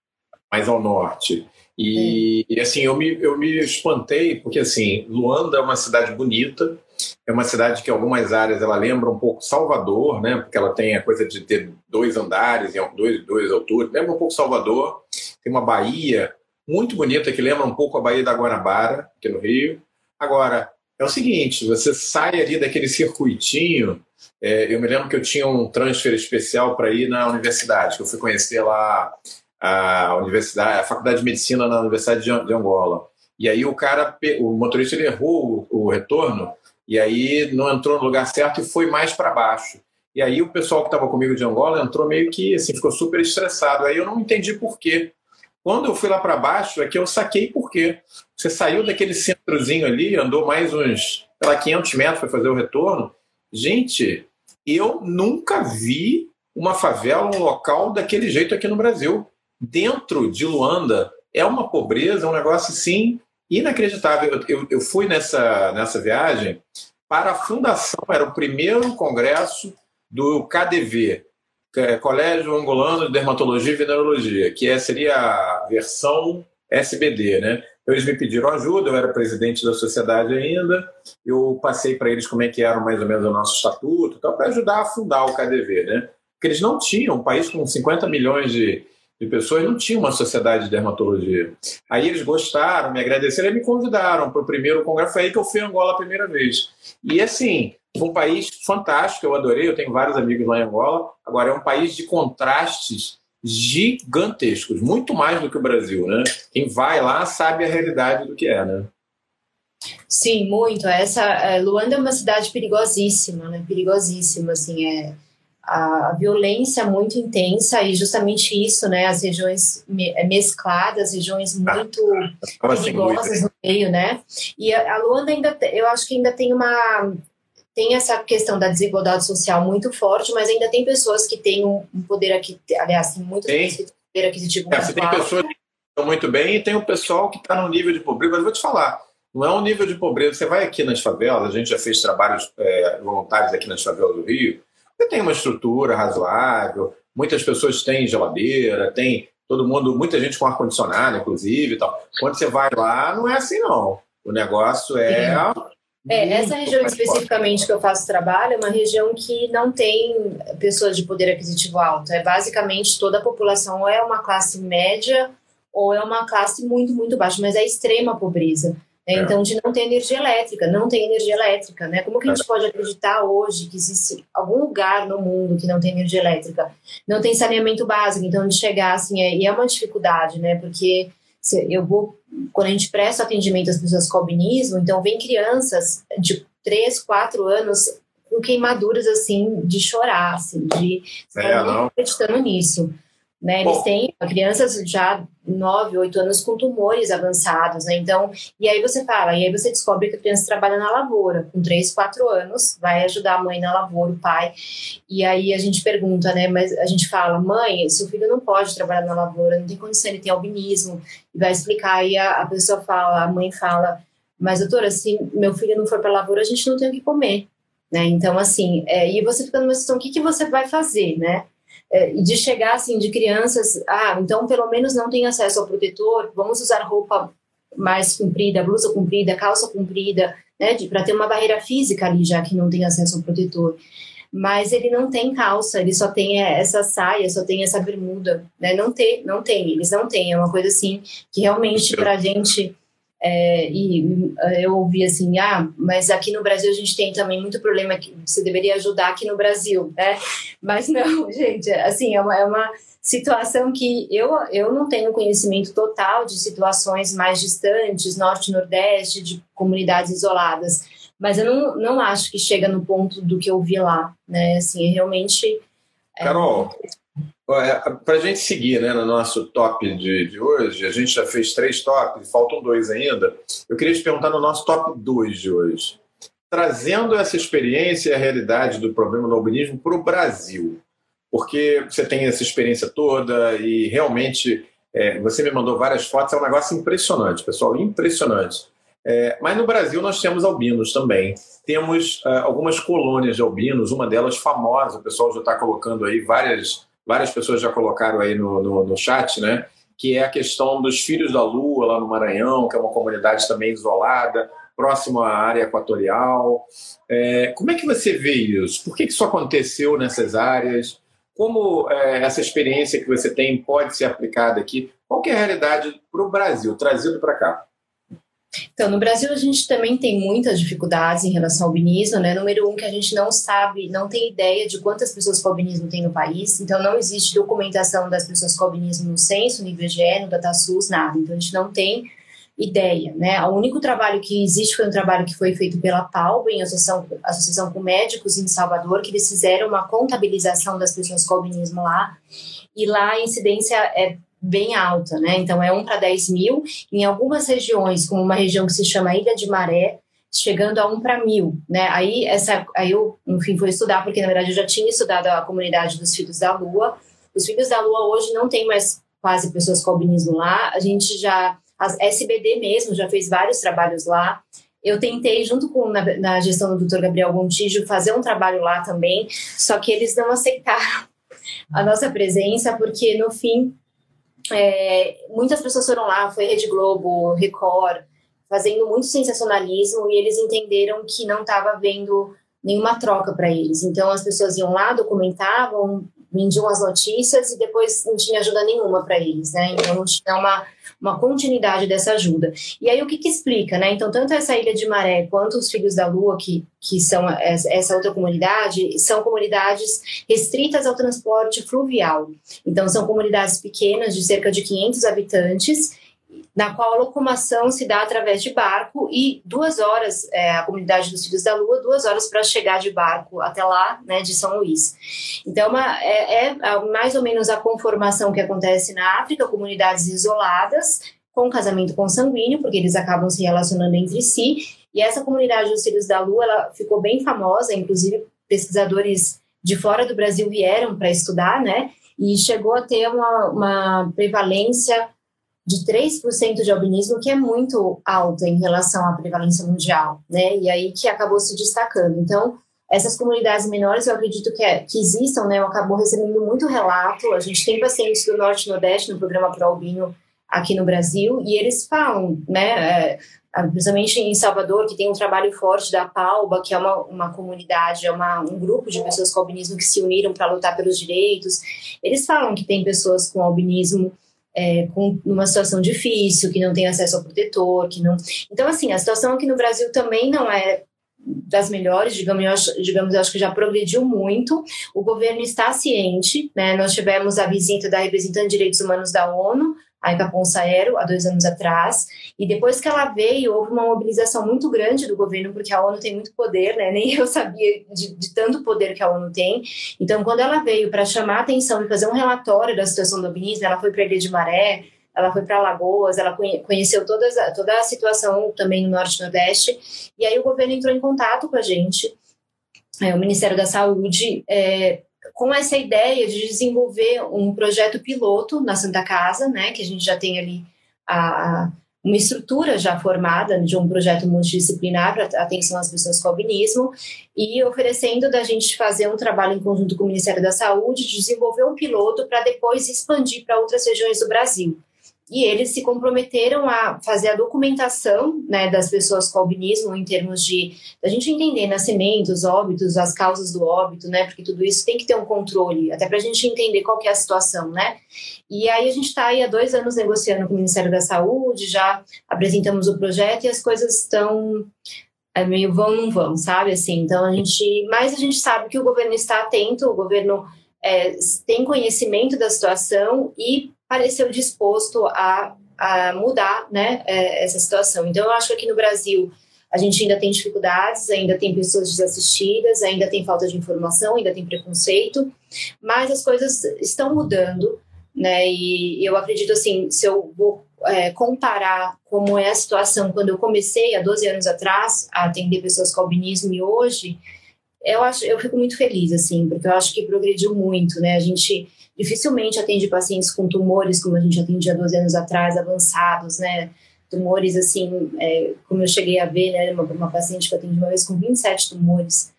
mais ao norte. E, é. e, assim, eu me, eu me espantei, porque assim, Luanda é uma cidade bonita, é uma cidade que em algumas áreas ela lembra um pouco Salvador, né? Porque ela tem a coisa de ter dois andares, dois, dois alturas, lembra um pouco Salvador. Tem uma baía muito bonita que lembra um pouco a Baía da Guanabara, aqui no Rio. Agora, é o seguinte, você sai ali daquele circuitinho. É, eu me lembro que eu tinha um transfer especial para ir na universidade, que eu fui conhecer lá a universidade, a faculdade de medicina na Universidade de Angola. E aí o cara, o motorista, ele errou o, o retorno e aí não entrou no lugar certo e foi mais para baixo. E aí o pessoal que estava comigo de Angola entrou meio que assim, ficou super estressado. Aí eu não entendi por quê. Quando eu fui lá para baixo, é que eu saquei por quê. Você saiu daquele centrozinho ali, andou mais uns, sei lá, 500 metros para fazer o retorno. Gente, eu nunca vi uma favela, um local daquele jeito aqui no Brasil. Dentro de Luanda, é uma pobreza, um negócio assim inacreditável. Eu, eu, eu, fui nessa, nessa viagem para a fundação, era o primeiro congresso do KDV, é Colégio Angolano de Dermatologia e Venerologia, que é, seria a versão SBD, né? Então, eles me pediram ajuda, eu era presidente da sociedade ainda, eu passei para eles como é que era mais ou menos o nosso estatuto, para ajudar a fundar o KDV, né? Porque eles não tinham, um país com 50 milhões de, de pessoas não tinha uma sociedade de dermatologia. Aí eles gostaram, me agradeceram e me convidaram para o primeiro congresso. Foi aí que eu fui a Angola a primeira vez. E assim, foi um país fantástico, eu adorei, eu tenho vários amigos lá em Angola. Agora, é um país de contrastes gigantescos, muito mais do que o Brasil, né? Quem vai lá sabe a realidade do que é, né? Sim, muito. Essa é, Luanda é uma cidade perigosíssima, né? Perigosíssima, assim, é a violência muito intensa e justamente isso, né, as regiões é, mescladas, regiões muito ah, perigosas no meio, né? E a, Luanda ainda, eu acho que ainda tem uma tem essa questão da desigualdade social muito forte, mas ainda tem pessoas que têm um poder aqui, aliás, tem muitas pessoas que têm poder aquisitivo é, muito Tem pessoas que estão muito bem e tem o pessoal que está no nível de pobreza, mas vou te falar, não é um nível de pobreza. Você vai aqui nas favelas, a gente já fez trabalhos é, voluntários aqui nas favelas do Rio, você tem uma estrutura razoável, muitas pessoas têm geladeira, tem todo mundo, muita gente com ar-condicionado, inclusive e tal. Quando você vai lá, não é assim, não. O negócio é. É, essa região especificamente forte. que eu faço trabalho é uma região que não tem pessoas de poder aquisitivo alto. É basicamente toda a população ou é uma classe média ou é uma classe muito, muito baixa, mas é extrema pobreza. É. Então, de não ter energia elétrica, não tem energia elétrica, né? Como que a gente é. pode acreditar hoje que existe algum lugar no mundo que não tem energia elétrica? Não tem saneamento básico, então de chegar assim, é, e é uma dificuldade, né? Porque eu vou, quando a gente presta atendimento às pessoas com albinismo, então vem crianças de 3, 4 anos com queimaduras assim, de chorar, assim, de é, não acreditando nisso. Né? Eles Bom. têm crianças já 9, 8 anos com tumores avançados, né? Então, e aí você fala, e aí você descobre que a criança trabalha na lavoura, com 3, 4 anos, vai ajudar a mãe na lavoura, o pai. E aí a gente pergunta, né? Mas a gente fala, mãe, seu filho não pode trabalhar na lavoura, não tem condição, ele tem albinismo. E vai explicar, e a, a pessoa fala, a mãe fala, mas doutora, se meu filho não for para a lavoura, a gente não tem o que comer. Né? Então, assim, é, e você fica numa situação, o que, que você vai fazer, né? É, de chegar assim de crianças, ah, então pelo menos não tem acesso ao protetor, vamos usar roupa mais comprida, blusa comprida, calça comprida, né, para ter uma barreira física ali já que não tem acesso ao protetor. Mas ele não tem calça, ele só tem essa saia, só tem essa bermuda, né? Não tem, não tem, eles não têm. É uma coisa assim que realmente para gente é, e eu ouvi assim, ah, mas aqui no Brasil a gente tem também muito problema que você deveria ajudar aqui no Brasil, né? Mas não, gente, assim, é uma, é uma situação que eu, eu não tenho conhecimento total de situações mais distantes, norte, nordeste, de comunidades isoladas, mas eu não, não acho que chega no ponto do que eu vi lá, né? Assim, realmente... É Carol, é... Para a gente seguir né, no nosso top de, de hoje, a gente já fez três tops, faltam dois ainda. Eu queria te perguntar no nosso top 2 de hoje. Trazendo essa experiência e a realidade do problema do albinismo para o Brasil, porque você tem essa experiência toda e realmente é, você me mandou várias fotos, é um negócio impressionante, pessoal, impressionante. É, mas no Brasil nós temos albinos também. Temos uh, algumas colônias de albinos, uma delas famosa, o pessoal já está colocando aí várias várias pessoas já colocaram aí no, no, no, chat, né? Que é a questão dos Filhos da Lua, lá no Maranhão, que é uma comunidade também isolada, próximo à área equatorial. É, como é que você vê isso? Por que isso aconteceu nessas áreas? Como é, essa experiência que você tem pode ser aplicada aqui? Qual é a realidade para o Brasil, trazido para cá? Então, no Brasil a gente também tem muitas dificuldades em relação ao albinismo, né? Número um, que a gente não sabe, não tem ideia de quantas pessoas com albinismo tem no país, então não existe documentação das pessoas com albinismo no censo, no IBGE, no DataSUS, nada. Então a gente não tem ideia, né? O único trabalho que existe foi um trabalho que foi feito pela PALB, em associação, associação com médicos em Salvador, que eles fizeram uma contabilização das pessoas com albinismo lá, e lá a incidência é bem alta, né? Então é 1 para 10 mil. Em algumas regiões, como uma região que se chama Ilha de Maré, chegando a 1 para mil, né? Aí, essa, aí eu, enfim, fui estudar, porque na verdade eu já tinha estudado a comunidade dos Filhos da Lua. Os Filhos da Lua hoje não tem mais quase pessoas com albinismo lá. A gente já, a SBD mesmo, já fez vários trabalhos lá. Eu tentei, junto com na, na gestão do Dr. Gabriel Gontijo, fazer um trabalho lá também, só que eles não aceitaram a nossa presença, porque no fim é, muitas pessoas foram lá, foi Rede Globo, Record, fazendo muito sensacionalismo e eles entenderam que não estava havendo nenhuma troca para eles. Então as pessoas iam lá, documentavam, vendiam as notícias e depois não tinha ajuda nenhuma para eles, né? Então não tinha uma, uma continuidade dessa ajuda. E aí o que, que explica, né? Então tanto essa Ilha de Maré quanto os Filhos da Lua, que, que são essa outra comunidade, são comunidades restritas ao transporte fluvial. Então são comunidades pequenas de cerca de 500 habitantes na qual a locomoção se dá através de barco e duas horas, é, a comunidade dos Filhos da Lua, duas horas para chegar de barco até lá, né, de São Luís. Então, uma, é, é, mais ou menos a conformação que acontece na África, comunidades isoladas, com casamento consanguíneo, porque eles acabam se relacionando entre si, E essa comunidade dos Filhos da Lua, ela ficou bem famosa, inclusive pesquisadores de fora do Brasil vieram para estudar, né? E chegou a ter uma, uma prevalência de 3% de albinismo, que é muito alta em relação à prevalência mundial, né? E aí que acabou se destacando. Então, essas comunidades menores, eu acredito que, é, que existam, né? Eu acabo recebendo muito relato. A gente tem pacientes do Norte e Nordeste no programa Pro Albino aqui no Brasil, e eles falam, né? É, principalmente em Salvador, que tem um trabalho forte da PALBA, que é uma, uma comunidade, é uma, um grupo de pessoas com albinismo que se uniram para lutar pelos direitos. Eles falam que tem pessoas com albinismo é, com uma situação difícil, que não tem acesso ao protetor, que não. Então, assim, a situação aqui no Brasil também não é das melhores, digamos, eu acho, digamos, eu acho que já progrediu muito. O governo está ciente, né? Nós tivemos a visita da representante de direitos humanos da ONU, a Ica Ponsaero, há dois anos atrás, e depois que ela veio, houve uma mobilização muito grande do governo, porque a ONU tem muito poder, né? Nem eu sabia de, de tanto poder que a ONU tem. Então, quando ela veio para chamar a atenção e fazer um relatório da situação do albinismo, ela foi para Ilha de Maré, ela foi para Alagoas, ela conheceu todas, toda a situação também no Norte e Nordeste, e aí o governo entrou em contato com a gente, é, o Ministério da Saúde, é, com essa ideia de desenvolver um projeto piloto na Santa Casa, né, que a gente já tem ali a, uma estrutura já formada de um projeto multidisciplinar para atenção às pessoas com albinismo e oferecendo da gente fazer um trabalho em conjunto com o Ministério da Saúde, de desenvolver um piloto para depois expandir para outras regiões do Brasil e eles se comprometeram a fazer a documentação né, das pessoas com albinismo em termos de a gente entender nascimentos, óbitos, as causas do óbito, né? Porque tudo isso tem que ter um controle, até para a gente entender qual é a situação, né? E aí a gente está aí há dois anos negociando com o Ministério da Saúde, já apresentamos o projeto e as coisas estão é meio vão não vão, sabe? Assim, então a gente, mas a gente sabe que o governo está atento, o governo é, tem conhecimento da situação e pareceu disposto a, a mudar né, é, essa situação. Então, eu acho que aqui no Brasil a gente ainda tem dificuldades, ainda tem pessoas desassistidas, ainda tem falta de informação, ainda tem preconceito, mas as coisas estão mudando, né? E eu acredito assim, se eu vou é, comparar como é a situação quando eu comecei há 12 anos atrás a atender pessoas com albinismo e hoje, eu acho, eu fico muito feliz assim, porque eu acho que progrediu muito, né? A gente dificilmente atende pacientes com tumores, como a gente atendia 12 anos atrás, avançados, né? Tumores, assim, é, como eu cheguei a ver, né? Uma, uma paciente que eu atendi uma vez com 27 tumores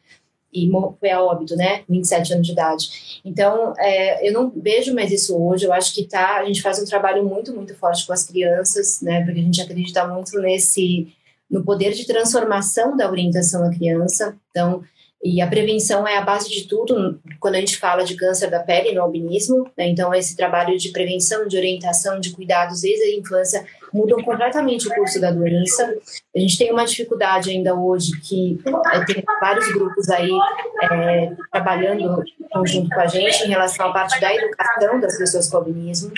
e foi a óbito, né? 27 anos de idade. Então, é, eu não vejo mais isso hoje. Eu acho que tá, a gente faz um trabalho muito, muito forte com as crianças, né? Porque a gente acredita muito nesse no poder de transformação da orientação à criança. Então, e a prevenção é a base de tudo quando a gente fala de câncer da pele no albinismo. Né? Então, esse trabalho de prevenção, de orientação, de cuidados desde a infância mudam completamente o curso da doença. A gente tem uma dificuldade ainda hoje que é, tem vários grupos aí é, trabalhando junto com a gente em relação à parte da educação das pessoas com albinismo,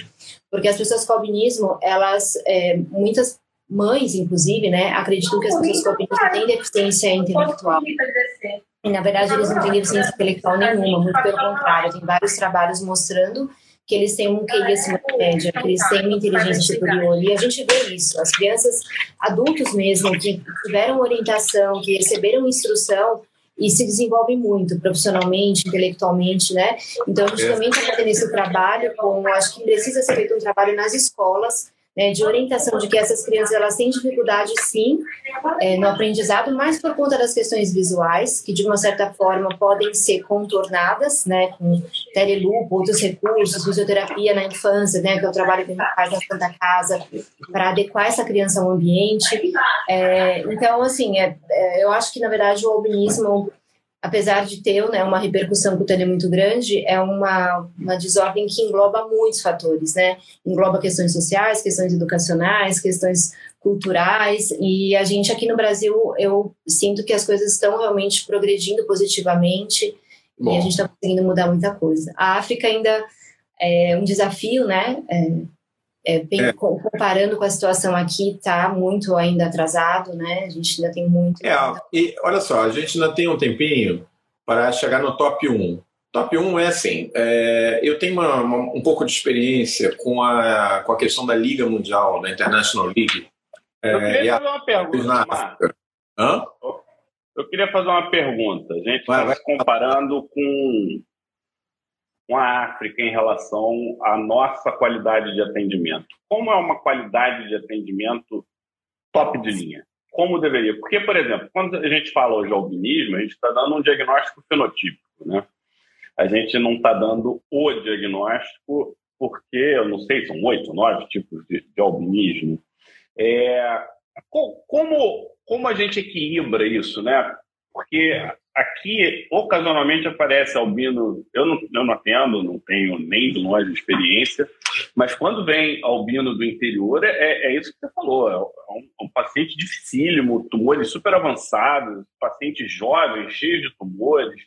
porque as pessoas com albinismo, elas, é, muitas mães, inclusive, né, acreditam que as pessoas com albinismo têm deficiência intelectual. E, na verdade, eles não têm deficiência intelectual nenhuma, muito pelo contrário. Tem vários trabalhos mostrando que eles têm um QI acima da média, que eles têm uma inteligência superior. E a gente vê isso. As crianças, adultos mesmo, que tiveram orientação, que receberam instrução, e se desenvolvem muito profissionalmente, intelectualmente, né? Então, a gente também está fazendo esse trabalho com, acho que precisa ser feito um trabalho nas escolas, né, de orientação de que essas crianças elas têm dificuldade sim é, no aprendizado, mas por conta das questões visuais, que de uma certa forma podem ser contornadas, né, com telelupo, outros recursos, fisioterapia na infância, né, que é o trabalho que a gente faz na Santa Casa, para adequar essa criança ao ambiente. É, então, assim, é, é, eu acho que, na verdade, o albinismo apesar de ter né, uma repercussão cutânea muito grande, é uma, uma desordem que engloba muitos fatores, né? Engloba questões sociais, questões educacionais, questões culturais, e a gente aqui no Brasil, eu sinto que as coisas estão realmente progredindo positivamente, Bom. e a gente está conseguindo mudar muita coisa. A África ainda é um desafio, né? É, é, bem, é. comparando com a situação aqui, está muito ainda atrasado, né? A gente ainda tem muito. É, e olha só, a gente ainda tem um tempinho para chegar no top 1. Top 1 é assim, é, eu tenho uma, uma, um pouco de experiência com a, com a questão da Liga Mundial, da International League. É, eu queria fazer uma pergunta. Hã? Eu queria fazer uma pergunta. A gente está se comparando com, com a África em relação à nossa qualidade de atendimento. Como é uma qualidade de atendimento top de linha? Como deveria? Porque, por exemplo, quando a gente fala hoje albinismo, a gente está dando um diagnóstico fenotípico, né? A gente não está dando o diagnóstico porque, eu não sei, são oito, nove tipos de, de albinismo. É, como, como a gente equilibra isso, né? Porque aqui, ocasionalmente, aparece albino. Eu não, eu não atendo, não tenho nem de longe experiência, mas quando vem albino do interior, é, é isso que você falou. É um, é um paciente dificílimo, tumores super avançados, paciente jovem, cheio de tumores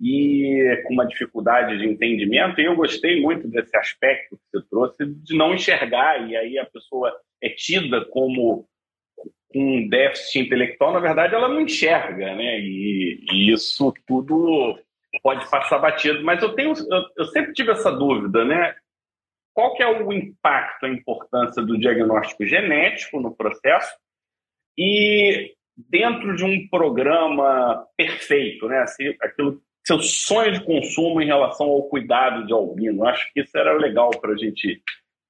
e com uma dificuldade de entendimento. E eu gostei muito desse aspecto que você trouxe, de não enxergar, e aí a pessoa é tida como um déficit intelectual, na verdade, ela não enxerga, né? E, e isso tudo pode passar batido. Mas eu tenho, eu, eu, sempre tive essa dúvida, né? Qual que é o impacto, a importância do diagnóstico genético no processo e dentro de um programa perfeito, né? Assim, aquilo, seu sonho de consumo em relação ao cuidado de albino. Acho que isso era legal para a gente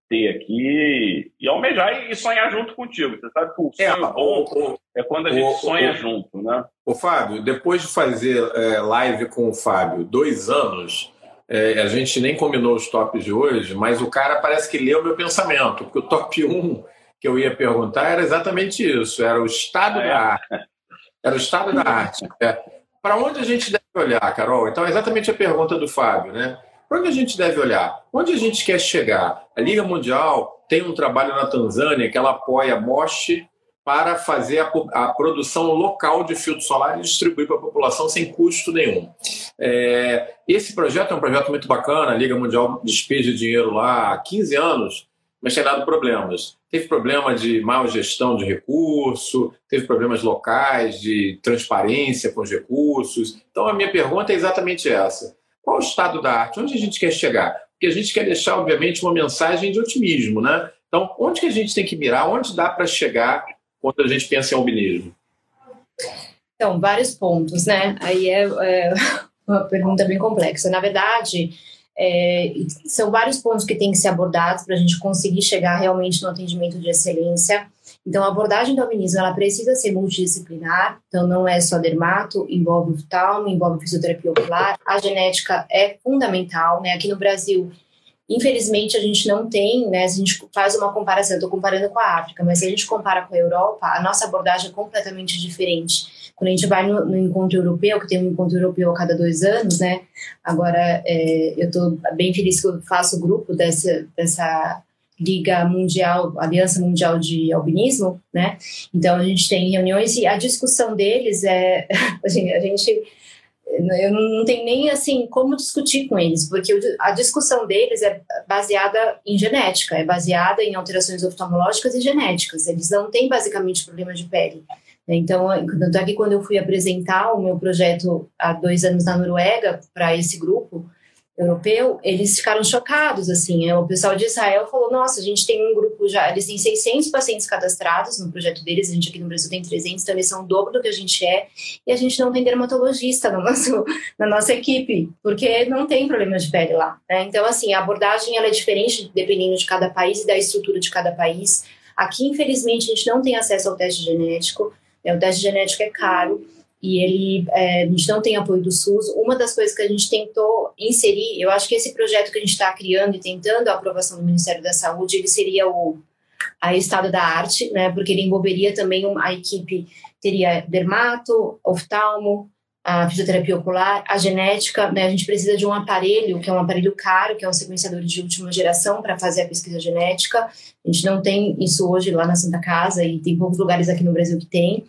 ter aqui e almejar e sonhar junto contigo. Você sabe que o é, sonho é, bom o, é quando a gente o, sonha o, junto, né? O Fábio, depois de fazer é, live com o Fábio dois anos, é, a gente nem combinou os tops de hoje, mas o cara parece que leu meu pensamento, porque o top 1 que eu ia perguntar era exatamente isso, era o estado da arte. Era o estado da arte. É. Para onde a gente deve olhar, Carol? Então, é exatamente a pergunta do Fábio, né? Para onde a gente deve olhar? Onde a gente quer chegar? A Liga Mundial tem um trabalho na Tanzânia que ela apoia a Bosch para fazer a, a, produção local de filtro solar e distribuir para a população sem custo nenhum. É, esse projeto é um projeto muito bacana, a Liga Mundial despeja dinheiro lá há 15 anos, mas tem dado problemas. Teve problema de má gestão de recurso, teve problemas locais de transparência com os recursos. Então, a minha pergunta é exatamente essa. Qual o estado da arte? Onde a gente quer chegar? Porque a gente quer deixar, obviamente, uma mensagem de otimismo, né? Então, onde que a gente tem que mirar? Onde dá para chegar quando a gente pensa em albinismo? Então, vários pontos, né? Aí é, é uma pergunta bem complexa. Na verdade, é, são vários pontos que têm que ser abordados para a gente conseguir chegar realmente no atendimento de excelência. Então, a abordagem do albinismo ela precisa ser multidisciplinar, então não é só dermato, envolve oftalmo, envolve fisioterapia ocular. A genética é fundamental, né? Aqui no Brasil, infelizmente, a gente não tem, né? A gente faz uma comparação, estou comparando com a África, mas se a gente compara com a Europa, a nossa abordagem é completamente diferente. Quando a gente vai no, no encontro europeu, que tem um encontro europeu a cada dois anos, né? Agora, é, eu estou bem feliz que eu faço grupo dessa, dessa Liga Mundial, Aliança Mundial de Albinismo, né? Então a gente tem reuniões e a discussão deles é a gente eu não tenho nem assim como discutir com eles, porque a discussão deles é baseada em genética, é baseada em alterações oftalmológicas e genéticas. Eles não têm basicamente problemas de pele. Né? Então, tanto é que quando eu fui apresentar o meu projeto há dois anos na Noruega para esse grupo, europeu, eles ficaram chocados, assim, o pessoal de Israel falou, nossa, a gente tem um grupo já, eles têm 600 pacientes cadastrados no projeto deles, a gente aqui no Brasil tem 300, então eles são o dobro do que a gente é, e a gente não tem dermatologista no nosso, na nossa equipe, porque não tem problema de pele lá, né? Então, assim, a abordagem, ela é diferente dependendo de cada país e da estrutura de cada país. Aqui, infelizmente, a gente não tem acesso ao teste genético, né? o teste genético é caro, e ele é, a gente não tem apoio do SUS. Uma das coisas que a gente tentou inserir, eu acho que esse projeto que a gente está criando e tentando a aprovação do Ministério da Saúde, ele seria o a estado da arte, né? Porque ele envolveria também a equipe teria dermato, oftalmo, a fisioterapia ocular, a genética, né? A gente precisa de um aparelho, que é um aparelho caro, que é um sequenciador de última geração para fazer a pesquisa genética. A gente não tem isso hoje lá na Santa Casa e tem poucos lugares aqui no Brasil que tem.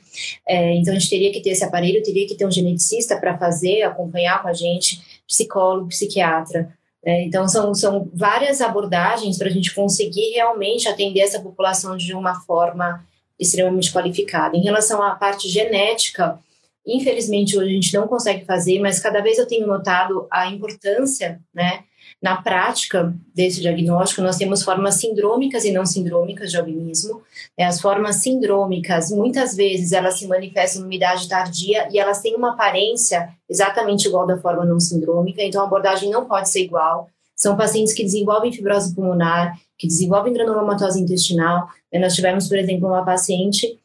É, então a gente teria que ter esse aparelho, teria que ter um geneticista para fazer, acompanhar com a gente, psicólogo, psiquiatra. É, então são, são várias abordagens para a gente conseguir realmente atender essa população de uma forma extremamente qualificada. Em relação à parte genética, Infelizmente, hoje a gente não consegue fazer, mas cada vez eu tenho notado a importância, né, na prática desse diagnóstico. Nós temos formas sindrômicas e não sindrômicas de albinismo. Né. As formas sindrômicas, muitas vezes, elas se manifestam numa idade tardia e elas têm uma aparência exatamente igual da forma não sindrômica, então a abordagem não pode ser igual. São pacientes que desenvolvem fibrose pulmonar, que desenvolvem granulomatose intestinal. Né. Nós tivemos, por exemplo, uma paciente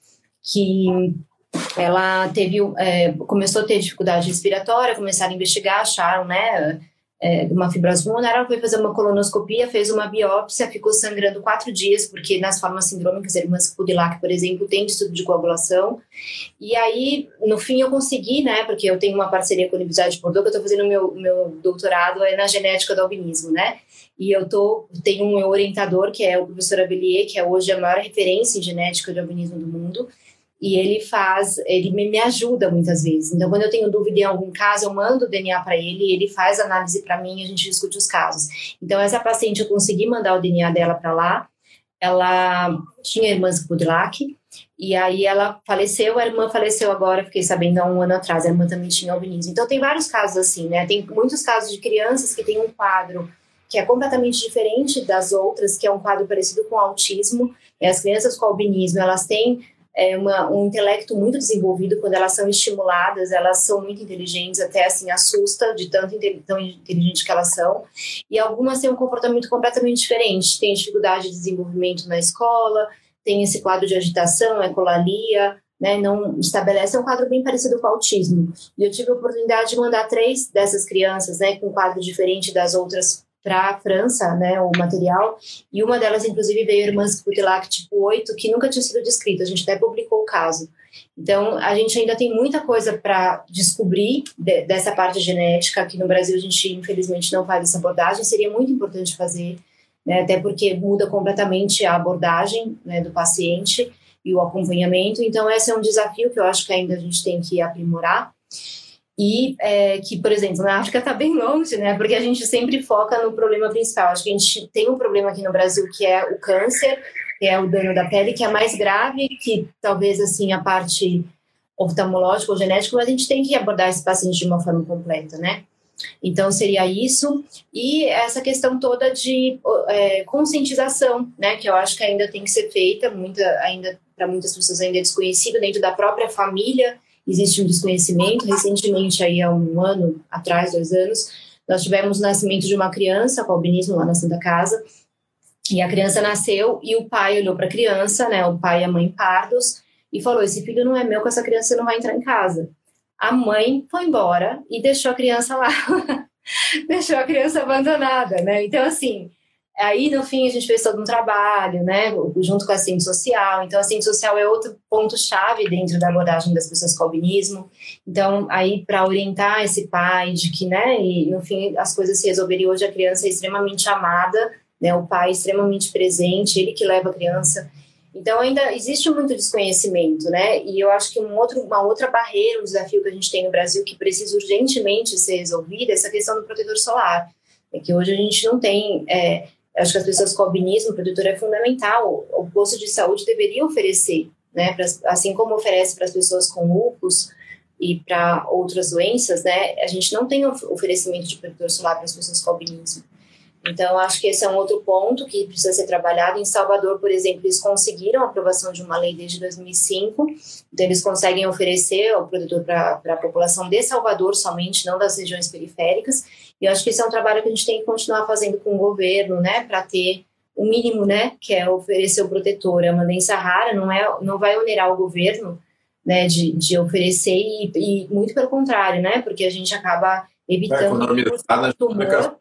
que ela teve, é, começou a ter dificuldade respiratória, começaram a investigar, acharam, né, é, uma fibrose pulmonar, ela foi fazer uma colonoscopia, fez uma biópsia, ficou sangrando quatro dias, porque nas formas sindrômicas, a irmã Spudilac, por exemplo, tem distúrbio de coagulação, e aí, no fim, eu consegui, né, porque eu tenho uma parceria com a Universidade de Bordeaux, que eu estou fazendo meu, meu doutorado é na genética do albinismo, né, e eu tô, tenho um orientador, que é o professor Abelier, que é hoje a maior referência em genética de albinismo do mundo, e ele faz, ele me, ajuda muitas vezes. Então, quando eu tenho dúvida em algum caso, eu mando o DNA para ele, ele faz análise para mim a gente discute os casos. Então, essa paciente, eu consegui mandar o DNA dela para lá, ela tinha irmãs Kudlak, e aí ela faleceu, a irmã faleceu agora, fiquei sabendo há um ano atrás, a irmã também tinha albinismo. Então, tem vários casos assim, né? Tem muitos casos de crianças que têm um quadro que é completamente diferente das outras, que é um quadro parecido com autismo. As crianças com albinismo, elas têm é, uma, um intelecto muito desenvolvido, quando elas são estimuladas, elas são muito inteligentes, até assim assusta de tanto tão inteligente que elas são. E algumas têm um comportamento completamente diferente, têm dificuldade de desenvolvimento na escola, tem esse quadro de agitação, ecolalia, né, não estabelece é um quadro bem parecido com o autismo. E eu tive a oportunidade de mandar três dessas crianças, né, com um quadro diferente das outras para a França, né, o material, e uma delas, inclusive, veio Irmãs Cutilac tipo 8, que nunca tinha sido descrita, a gente até publicou o caso. Então, a gente ainda tem muita coisa para descobrir de, dessa parte genética, aqui no Brasil a gente, infelizmente, não faz essa abordagem, seria muito importante fazer, né, até porque muda completamente a abordagem né, do paciente e o acompanhamento, então esse é um desafio que eu acho que ainda a gente tem que aprimorar, e é, que, por exemplo, na África está bem longe, né? Porque a gente sempre foca no problema principal. Acho que a gente tem um problema aqui no Brasil que é o câncer, que é o dano da pele, que é mais grave que talvez assim a parte oftalmológica ou genética, mas a gente tem que abordar esse paciente de uma forma completa, né? Então seria isso e essa questão toda de é, conscientização, né? Que eu acho que ainda tem que ser feita, muita ainda para muitas pessoas ainda é desconhecido dentro da própria família existe um desconhecimento. Recentemente, aí há um ano atrás, dois anos, nós tivemos o nascimento de uma criança com albinismo lá na Santa Casa, e a criança nasceu e o pai olhou para a criança, né, o pai e a mãe pardos, e falou: Esse filho não é meu, com essa criança não vai entrar em casa. A mãe foi embora e deixou a criança lá, deixou a criança abandonada, né? Então, assim, Aí, no fim, a gente fez todo um trabalho, né, junto com a assistente social. Então, a assistente social é outro ponto-chave dentro da abordagem das pessoas com albinismo. Então, aí, para orientar esse pai de que, né, e no fim, as coisas se resolveriam. Hoje, a criança é extremamente amada, né, o pai é extremamente presente, ele que leva a criança. Então, ainda existe muito desconhecimento, né, e eu acho que um outro, uma outra barreira, um desafio que a gente tem no Brasil que precisa urgentemente ser resolvido é essa questão do protetor solar. É que hoje a gente não tem. É, acho que as pessoas com albinismo, produtor é fundamental. O posto de saúde deveria oferecer, né, pra, assim como oferece para as pessoas com lupus e para outras doenças, né, a gente não tem oferecimento de protetor solar para as pessoas com albinismo. Então, acho que esse é um outro ponto que precisa ser trabalhado. Em Salvador, por exemplo, eles conseguiram a aprovação de uma lei desde 2005, então eles conseguem oferecer o produtor para a população de Salvador somente, não das regiões periféricas. E eu acho que esse é um trabalho que a gente tem que continuar fazendo com o governo, né, para ter o mínimo, né, que é oferecer o protetor. É uma doença rara, não, é, não vai onerar o governo, né, de, de oferecer, e, e muito pelo contrário, né, porque a gente acaba evitando o tumor.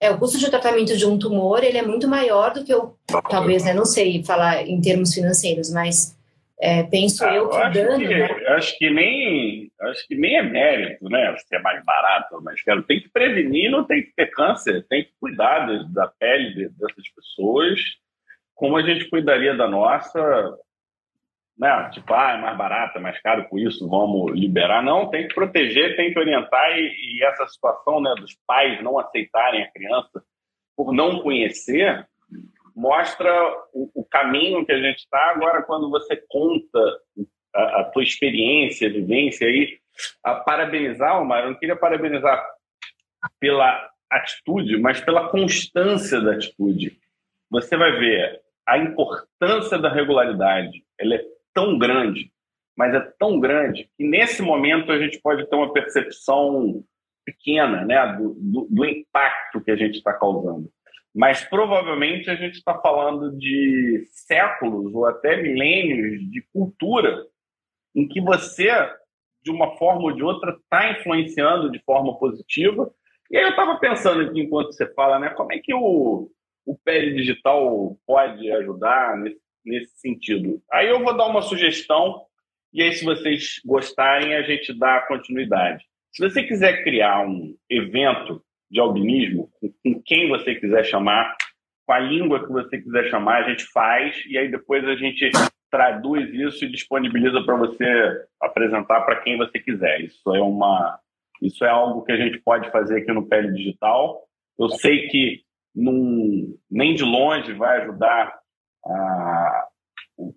É, o custo de tratamento de um tumor ele é muito maior do que o, talvez, né, não sei falar em termos financeiros, mas é, penso ah, eu que o dano. Que, né? Acho que nem acho que nem é mérito, né? Se é mais barato ou mais caro. Tem que prevenir, não tem que ter câncer, tem que cuidar da pele dessas pessoas, como a gente cuidaria da nossa, né? Tipo, ah, é mais barato, é mais caro com isso, vamos liberar. Não, tem que proteger, tem que orientar e, e essa situação, né, dos pais não aceitarem a criança por não conhecer, mostra o, o caminho que a gente está. Agora, quando você conta a, a tua experiência, vivência aí, a parabenizar, Omar, eu não queria parabenizar pela atitude, mas pela constância da atitude. Você vai ver a importância da regularidade, ela é tão grande, mas é tão grande que nesse momento a gente pode ter uma percepção pequena né, do, do, do impacto que a gente está causando. Mas provavelmente a gente está falando de séculos ou até milênios de cultura em que você, de uma forma ou de outra, está influenciando de forma positiva. E aí eu estava pensando aqui enquanto você fala, né, como é que o, o PL digital pode ajudar nesse, nesse sentido? Aí eu vou dar uma sugestão e aí, se vocês gostarem, a gente dá continuidade. Se você quiser criar um evento de albinismo, com quem você quiser chamar, com a língua que você quiser chamar, a gente faz e aí depois a gente traduz isso e disponibiliza para você apresentar para quem você quiser. Isso é uma isso é algo que a gente pode fazer aqui no Pele Digital. Eu sei que num, nem de longe vai ajudar a,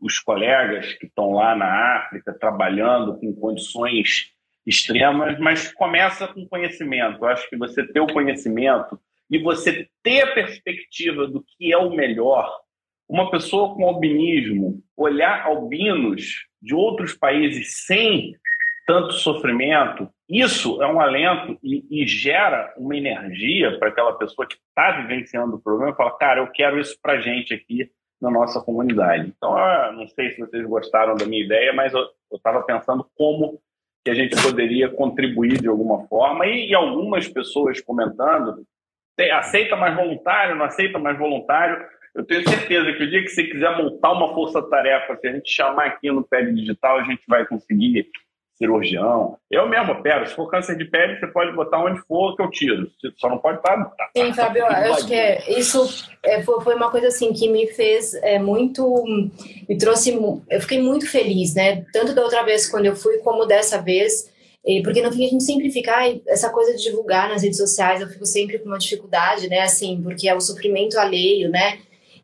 os colegas que estão lá na África trabalhando com condições extremas, mas começa com conhecimento. Eu acho que você ter o conhecimento e você ter a perspectiva do que é o melhor. Uma pessoa com albinismo, olhar albinos de outros países sem tanto sofrimento, isso é um alento e, e gera uma energia para aquela pessoa que está vivenciando o problema e fala, cara, eu quero isso para gente aqui na nossa comunidade. Então, não sei se vocês gostaram da minha ideia, mas eu estava pensando como que a gente poderia contribuir de alguma forma e, e algumas pessoas comentando aceita mais voluntário, não aceita mais voluntário. Eu tenho certeza que o dia que você quiser montar uma força-tarefa, se a gente chamar aqui no Pele Digital, a gente vai conseguir cirurgião. Eu mesmo opero. Se for câncer de pele, você pode botar onde for que eu tiro. Você só não pode estar. Tá, Sim, Fábio, eu acho que é, isso é, foi uma coisa assim que me fez é, muito. Me trouxe. Eu fiquei muito feliz, né? Tanto da outra vez quando eu fui, como dessa vez. Porque no fim a gente sempre fica, essa coisa de divulgar nas redes sociais, eu fico sempre com uma dificuldade, né? Assim, porque é o sofrimento alheio, né?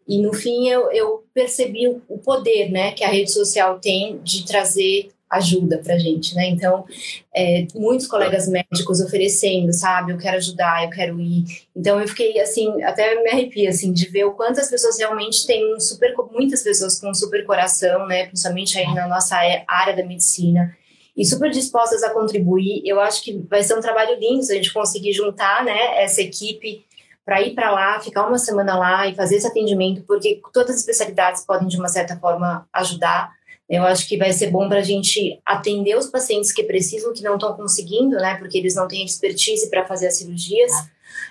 E no fim eu, eu percebi o poder, né, que a rede social tem de trazer ajuda para gente, né? Então, é, muitos colegas médicos oferecendo, sabe? Eu quero ajudar, eu quero ir. Então, eu fiquei assim, até me arrepia assim de ver o quanto as pessoas realmente têm um super, muitas pessoas com um super coração, né? Principalmente aí na nossa área da medicina e super dispostas a contribuir. Eu acho que vai ser um trabalho lindo se a gente conseguir juntar, né? Essa equipe para ir para lá, ficar uma semana lá e fazer esse atendimento, porque todas as especialidades podem de uma certa forma ajudar eu acho que vai ser bom para a gente atender os pacientes que precisam, que não estão conseguindo, né, porque eles não têm expertise para fazer as cirurgias.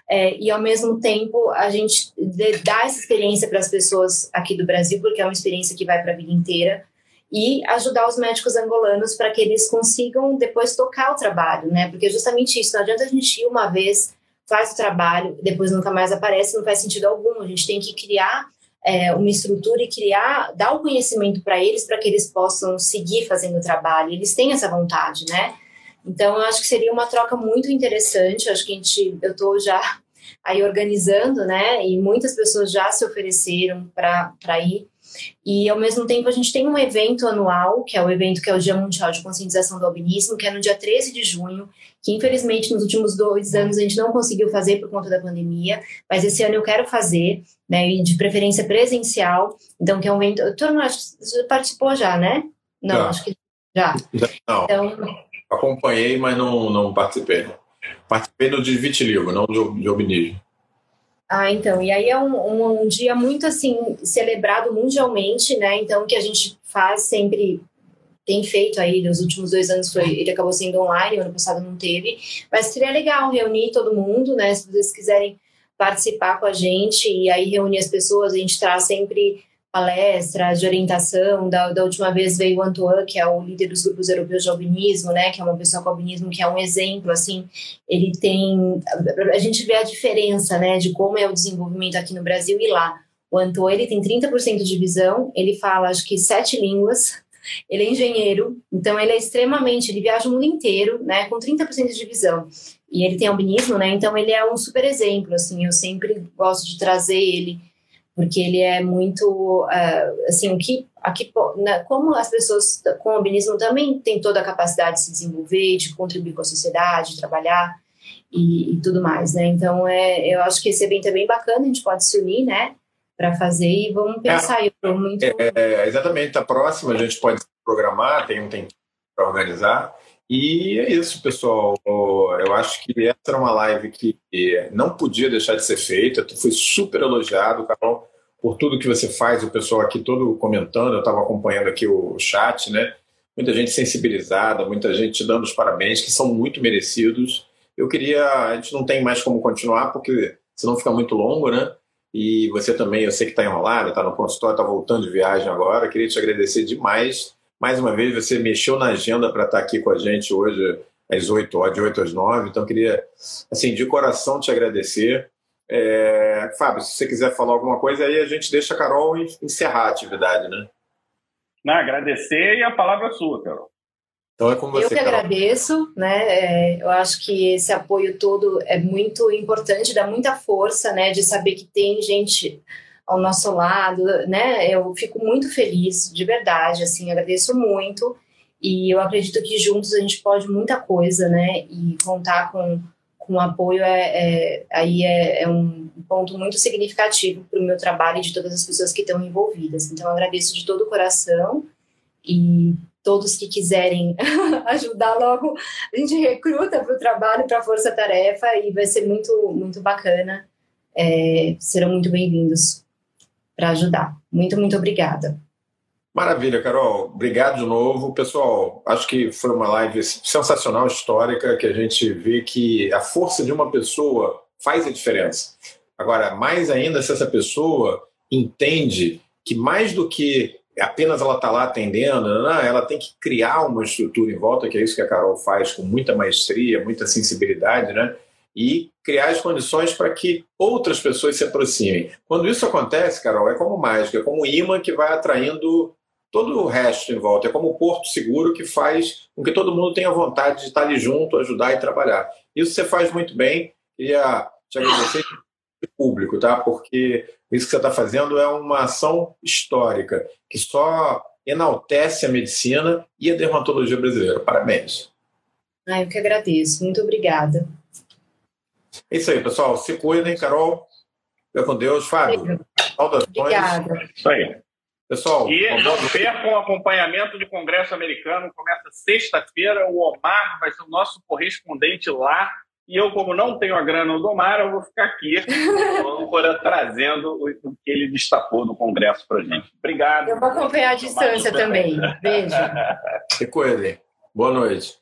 É, e ao mesmo tempo a gente dar essa experiência para as pessoas aqui do Brasil, porque é uma experiência que vai para a vida inteira, e ajudar os médicos angolanos para que eles consigam depois tocar o trabalho, né? Porque é justamente isso, não adianta a gente ir uma vez, faz o trabalho, depois nunca mais aparece, não faz sentido algum. A gente tem que criar é, uma estrutura e criar, dar o conhecimento para eles para que eles possam seguir fazendo o trabalho. Eles têm essa vontade, né? Então, eu acho que seria uma troca muito interessante. Eu acho que a gente, eu estou já aí organizando, né? E muitas pessoas já se ofereceram para ir. E ao mesmo tempo a gente tem um evento anual, que é o evento que é o Dia Mundial de Conscientização do Albinismo, que é no dia 13 de junho, que infelizmente nos últimos dois anos a gente não conseguiu fazer por conta da pandemia, mas esse ano eu quero fazer, né, de preferência presencial, então que é um evento, turma, você participou já, né? Não, já. acho que já. Não, então, acompanhei, mas não, não participei. Participei no de vitiligo, não de, de albinismo. Ah, então, e aí é um, um, um, dia muito, assim, celebrado mundialmente, né, então que a gente faz sempre tem feito aí nos últimos dois anos foi ele acabou sendo online ano passado não teve mas seria legal reunir todo mundo né? Se vocês quiserem participar com a gente e aí reunir as pessoas a gente traz sempre palestras de orientação da, da última vez veio o Antoine que é o líder dos grupos europeus de albinismo né que é uma pessoa com albinismo que é um exemplo assim ele tem a gente vê a diferença né de como é o desenvolvimento aqui no Brasil e lá o Antoine ele tem 30% de visão ele fala acho que sete línguas ele é engenheiro, então ele é extremamente, ele viaja o mundo inteiro, né, com 30% de visão. E ele tem albinismo, né? Então ele é um super exemplo, assim, eu sempre gosto de trazer ele porque ele é muito, uh, assim, o que, aqui, né, como as pessoas com albinismo também têm toda a capacidade de se desenvolver, de contribuir com a sociedade, de trabalhar e, e tudo mais, né? Então, é, eu acho que esse evento é bem bacana, a gente pode se unir, né? Para fazer e vamos é. pensar. É, eu muito... é, exatamente, a próxima a gente pode programar, tem um tempo para organizar. E é isso, pessoal. Eu acho que essa era uma live que não podia deixar de ser feita. Tu foi super elogiado, Carol, por tudo que você faz. O pessoal aqui todo comentando, eu estava acompanhando aqui o chat, né? Muita gente sensibilizada, muita gente dando os parabéns, que são muito merecidos. Eu queria, a gente não tem mais como continuar, porque senão fica muito longo, né? E você também, eu sei que está enrolado, está no consultório, está voltando de viagem agora. Queria te agradecer demais mais uma vez, você mexeu na agenda para estar tá aqui com a gente hoje às 8 horas, de 8 às 9. Então, queria, assim, de coração te agradecer. É... Fábio, se você quiser falar alguma coisa, aí a gente deixa a Carol encerrar a atividade, né? Não, agradecer e a palavra é sua, Carol. Então é com você, Eu que Carol. agradeço, né? É, eu acho que esse apoio todo é muito importante, dá muita força, né? De saber que tem gente ao nosso lado, né? Eu fico muito feliz, de verdade, assim, agradeço muito e eu acredito que juntos a gente pode muita coisa, né? E contar com, com apoio é, é aí é, é, um ponto muito significativo para o meu trabalho e de todas as pessoas que estão envolvidas. Então, agradeço de todo o coração e todos que quiserem ajudar logo, a gente recruta para o trabalho, para a Força Tarefa e vai ser muito, muito bacana. É, serão muito bem-vindos para ajudar. Muito, muito obrigada. Maravilha, Carol. Obrigado de novo. Pessoal, acho que foi uma live sensacional, histórica, que a gente vê que a força de uma pessoa faz a diferença. Agora, mais ainda se essa pessoa entende que mais do que apenas ela está lá atendendo, ela tem que criar uma estrutura em volta, que é isso que a Carol faz com muita maestria, muita sensibilidade, né? e criar as condições para que outras pessoas se aproximem. Quando isso acontece, Carol, é como mágica, é como um imã que vai atraindo todo o resto em volta. É como um porto seguro que faz com que todo mundo tenha vontade de estar ali junto, ajudar e trabalhar. Isso você faz muito bem. Queria te agradecer público, tá? Porque isso que você está fazendo é uma ação histórica que só enaltece a medicina e a dermatologia brasileira. Parabéns. Ah, eu que agradeço. Muito obrigada. É isso aí, pessoal. Se cuidem, Carol. Fica com Deus. Fábio, saudações. Obrigada. Isso aí. Pessoal, e não percam o acompanhamento do Congresso Americano. Começa sexta-feira. O Omar vai ser o nosso correspondente lá. E eu, como não tenho a grana do Omar, eu vou ficar aqui, âncora, trazendo o que ele destacou no Congresso para gente. Obrigado. Eu vou acompanhar a distância também. Beijo. Se cuidem. Boa noite.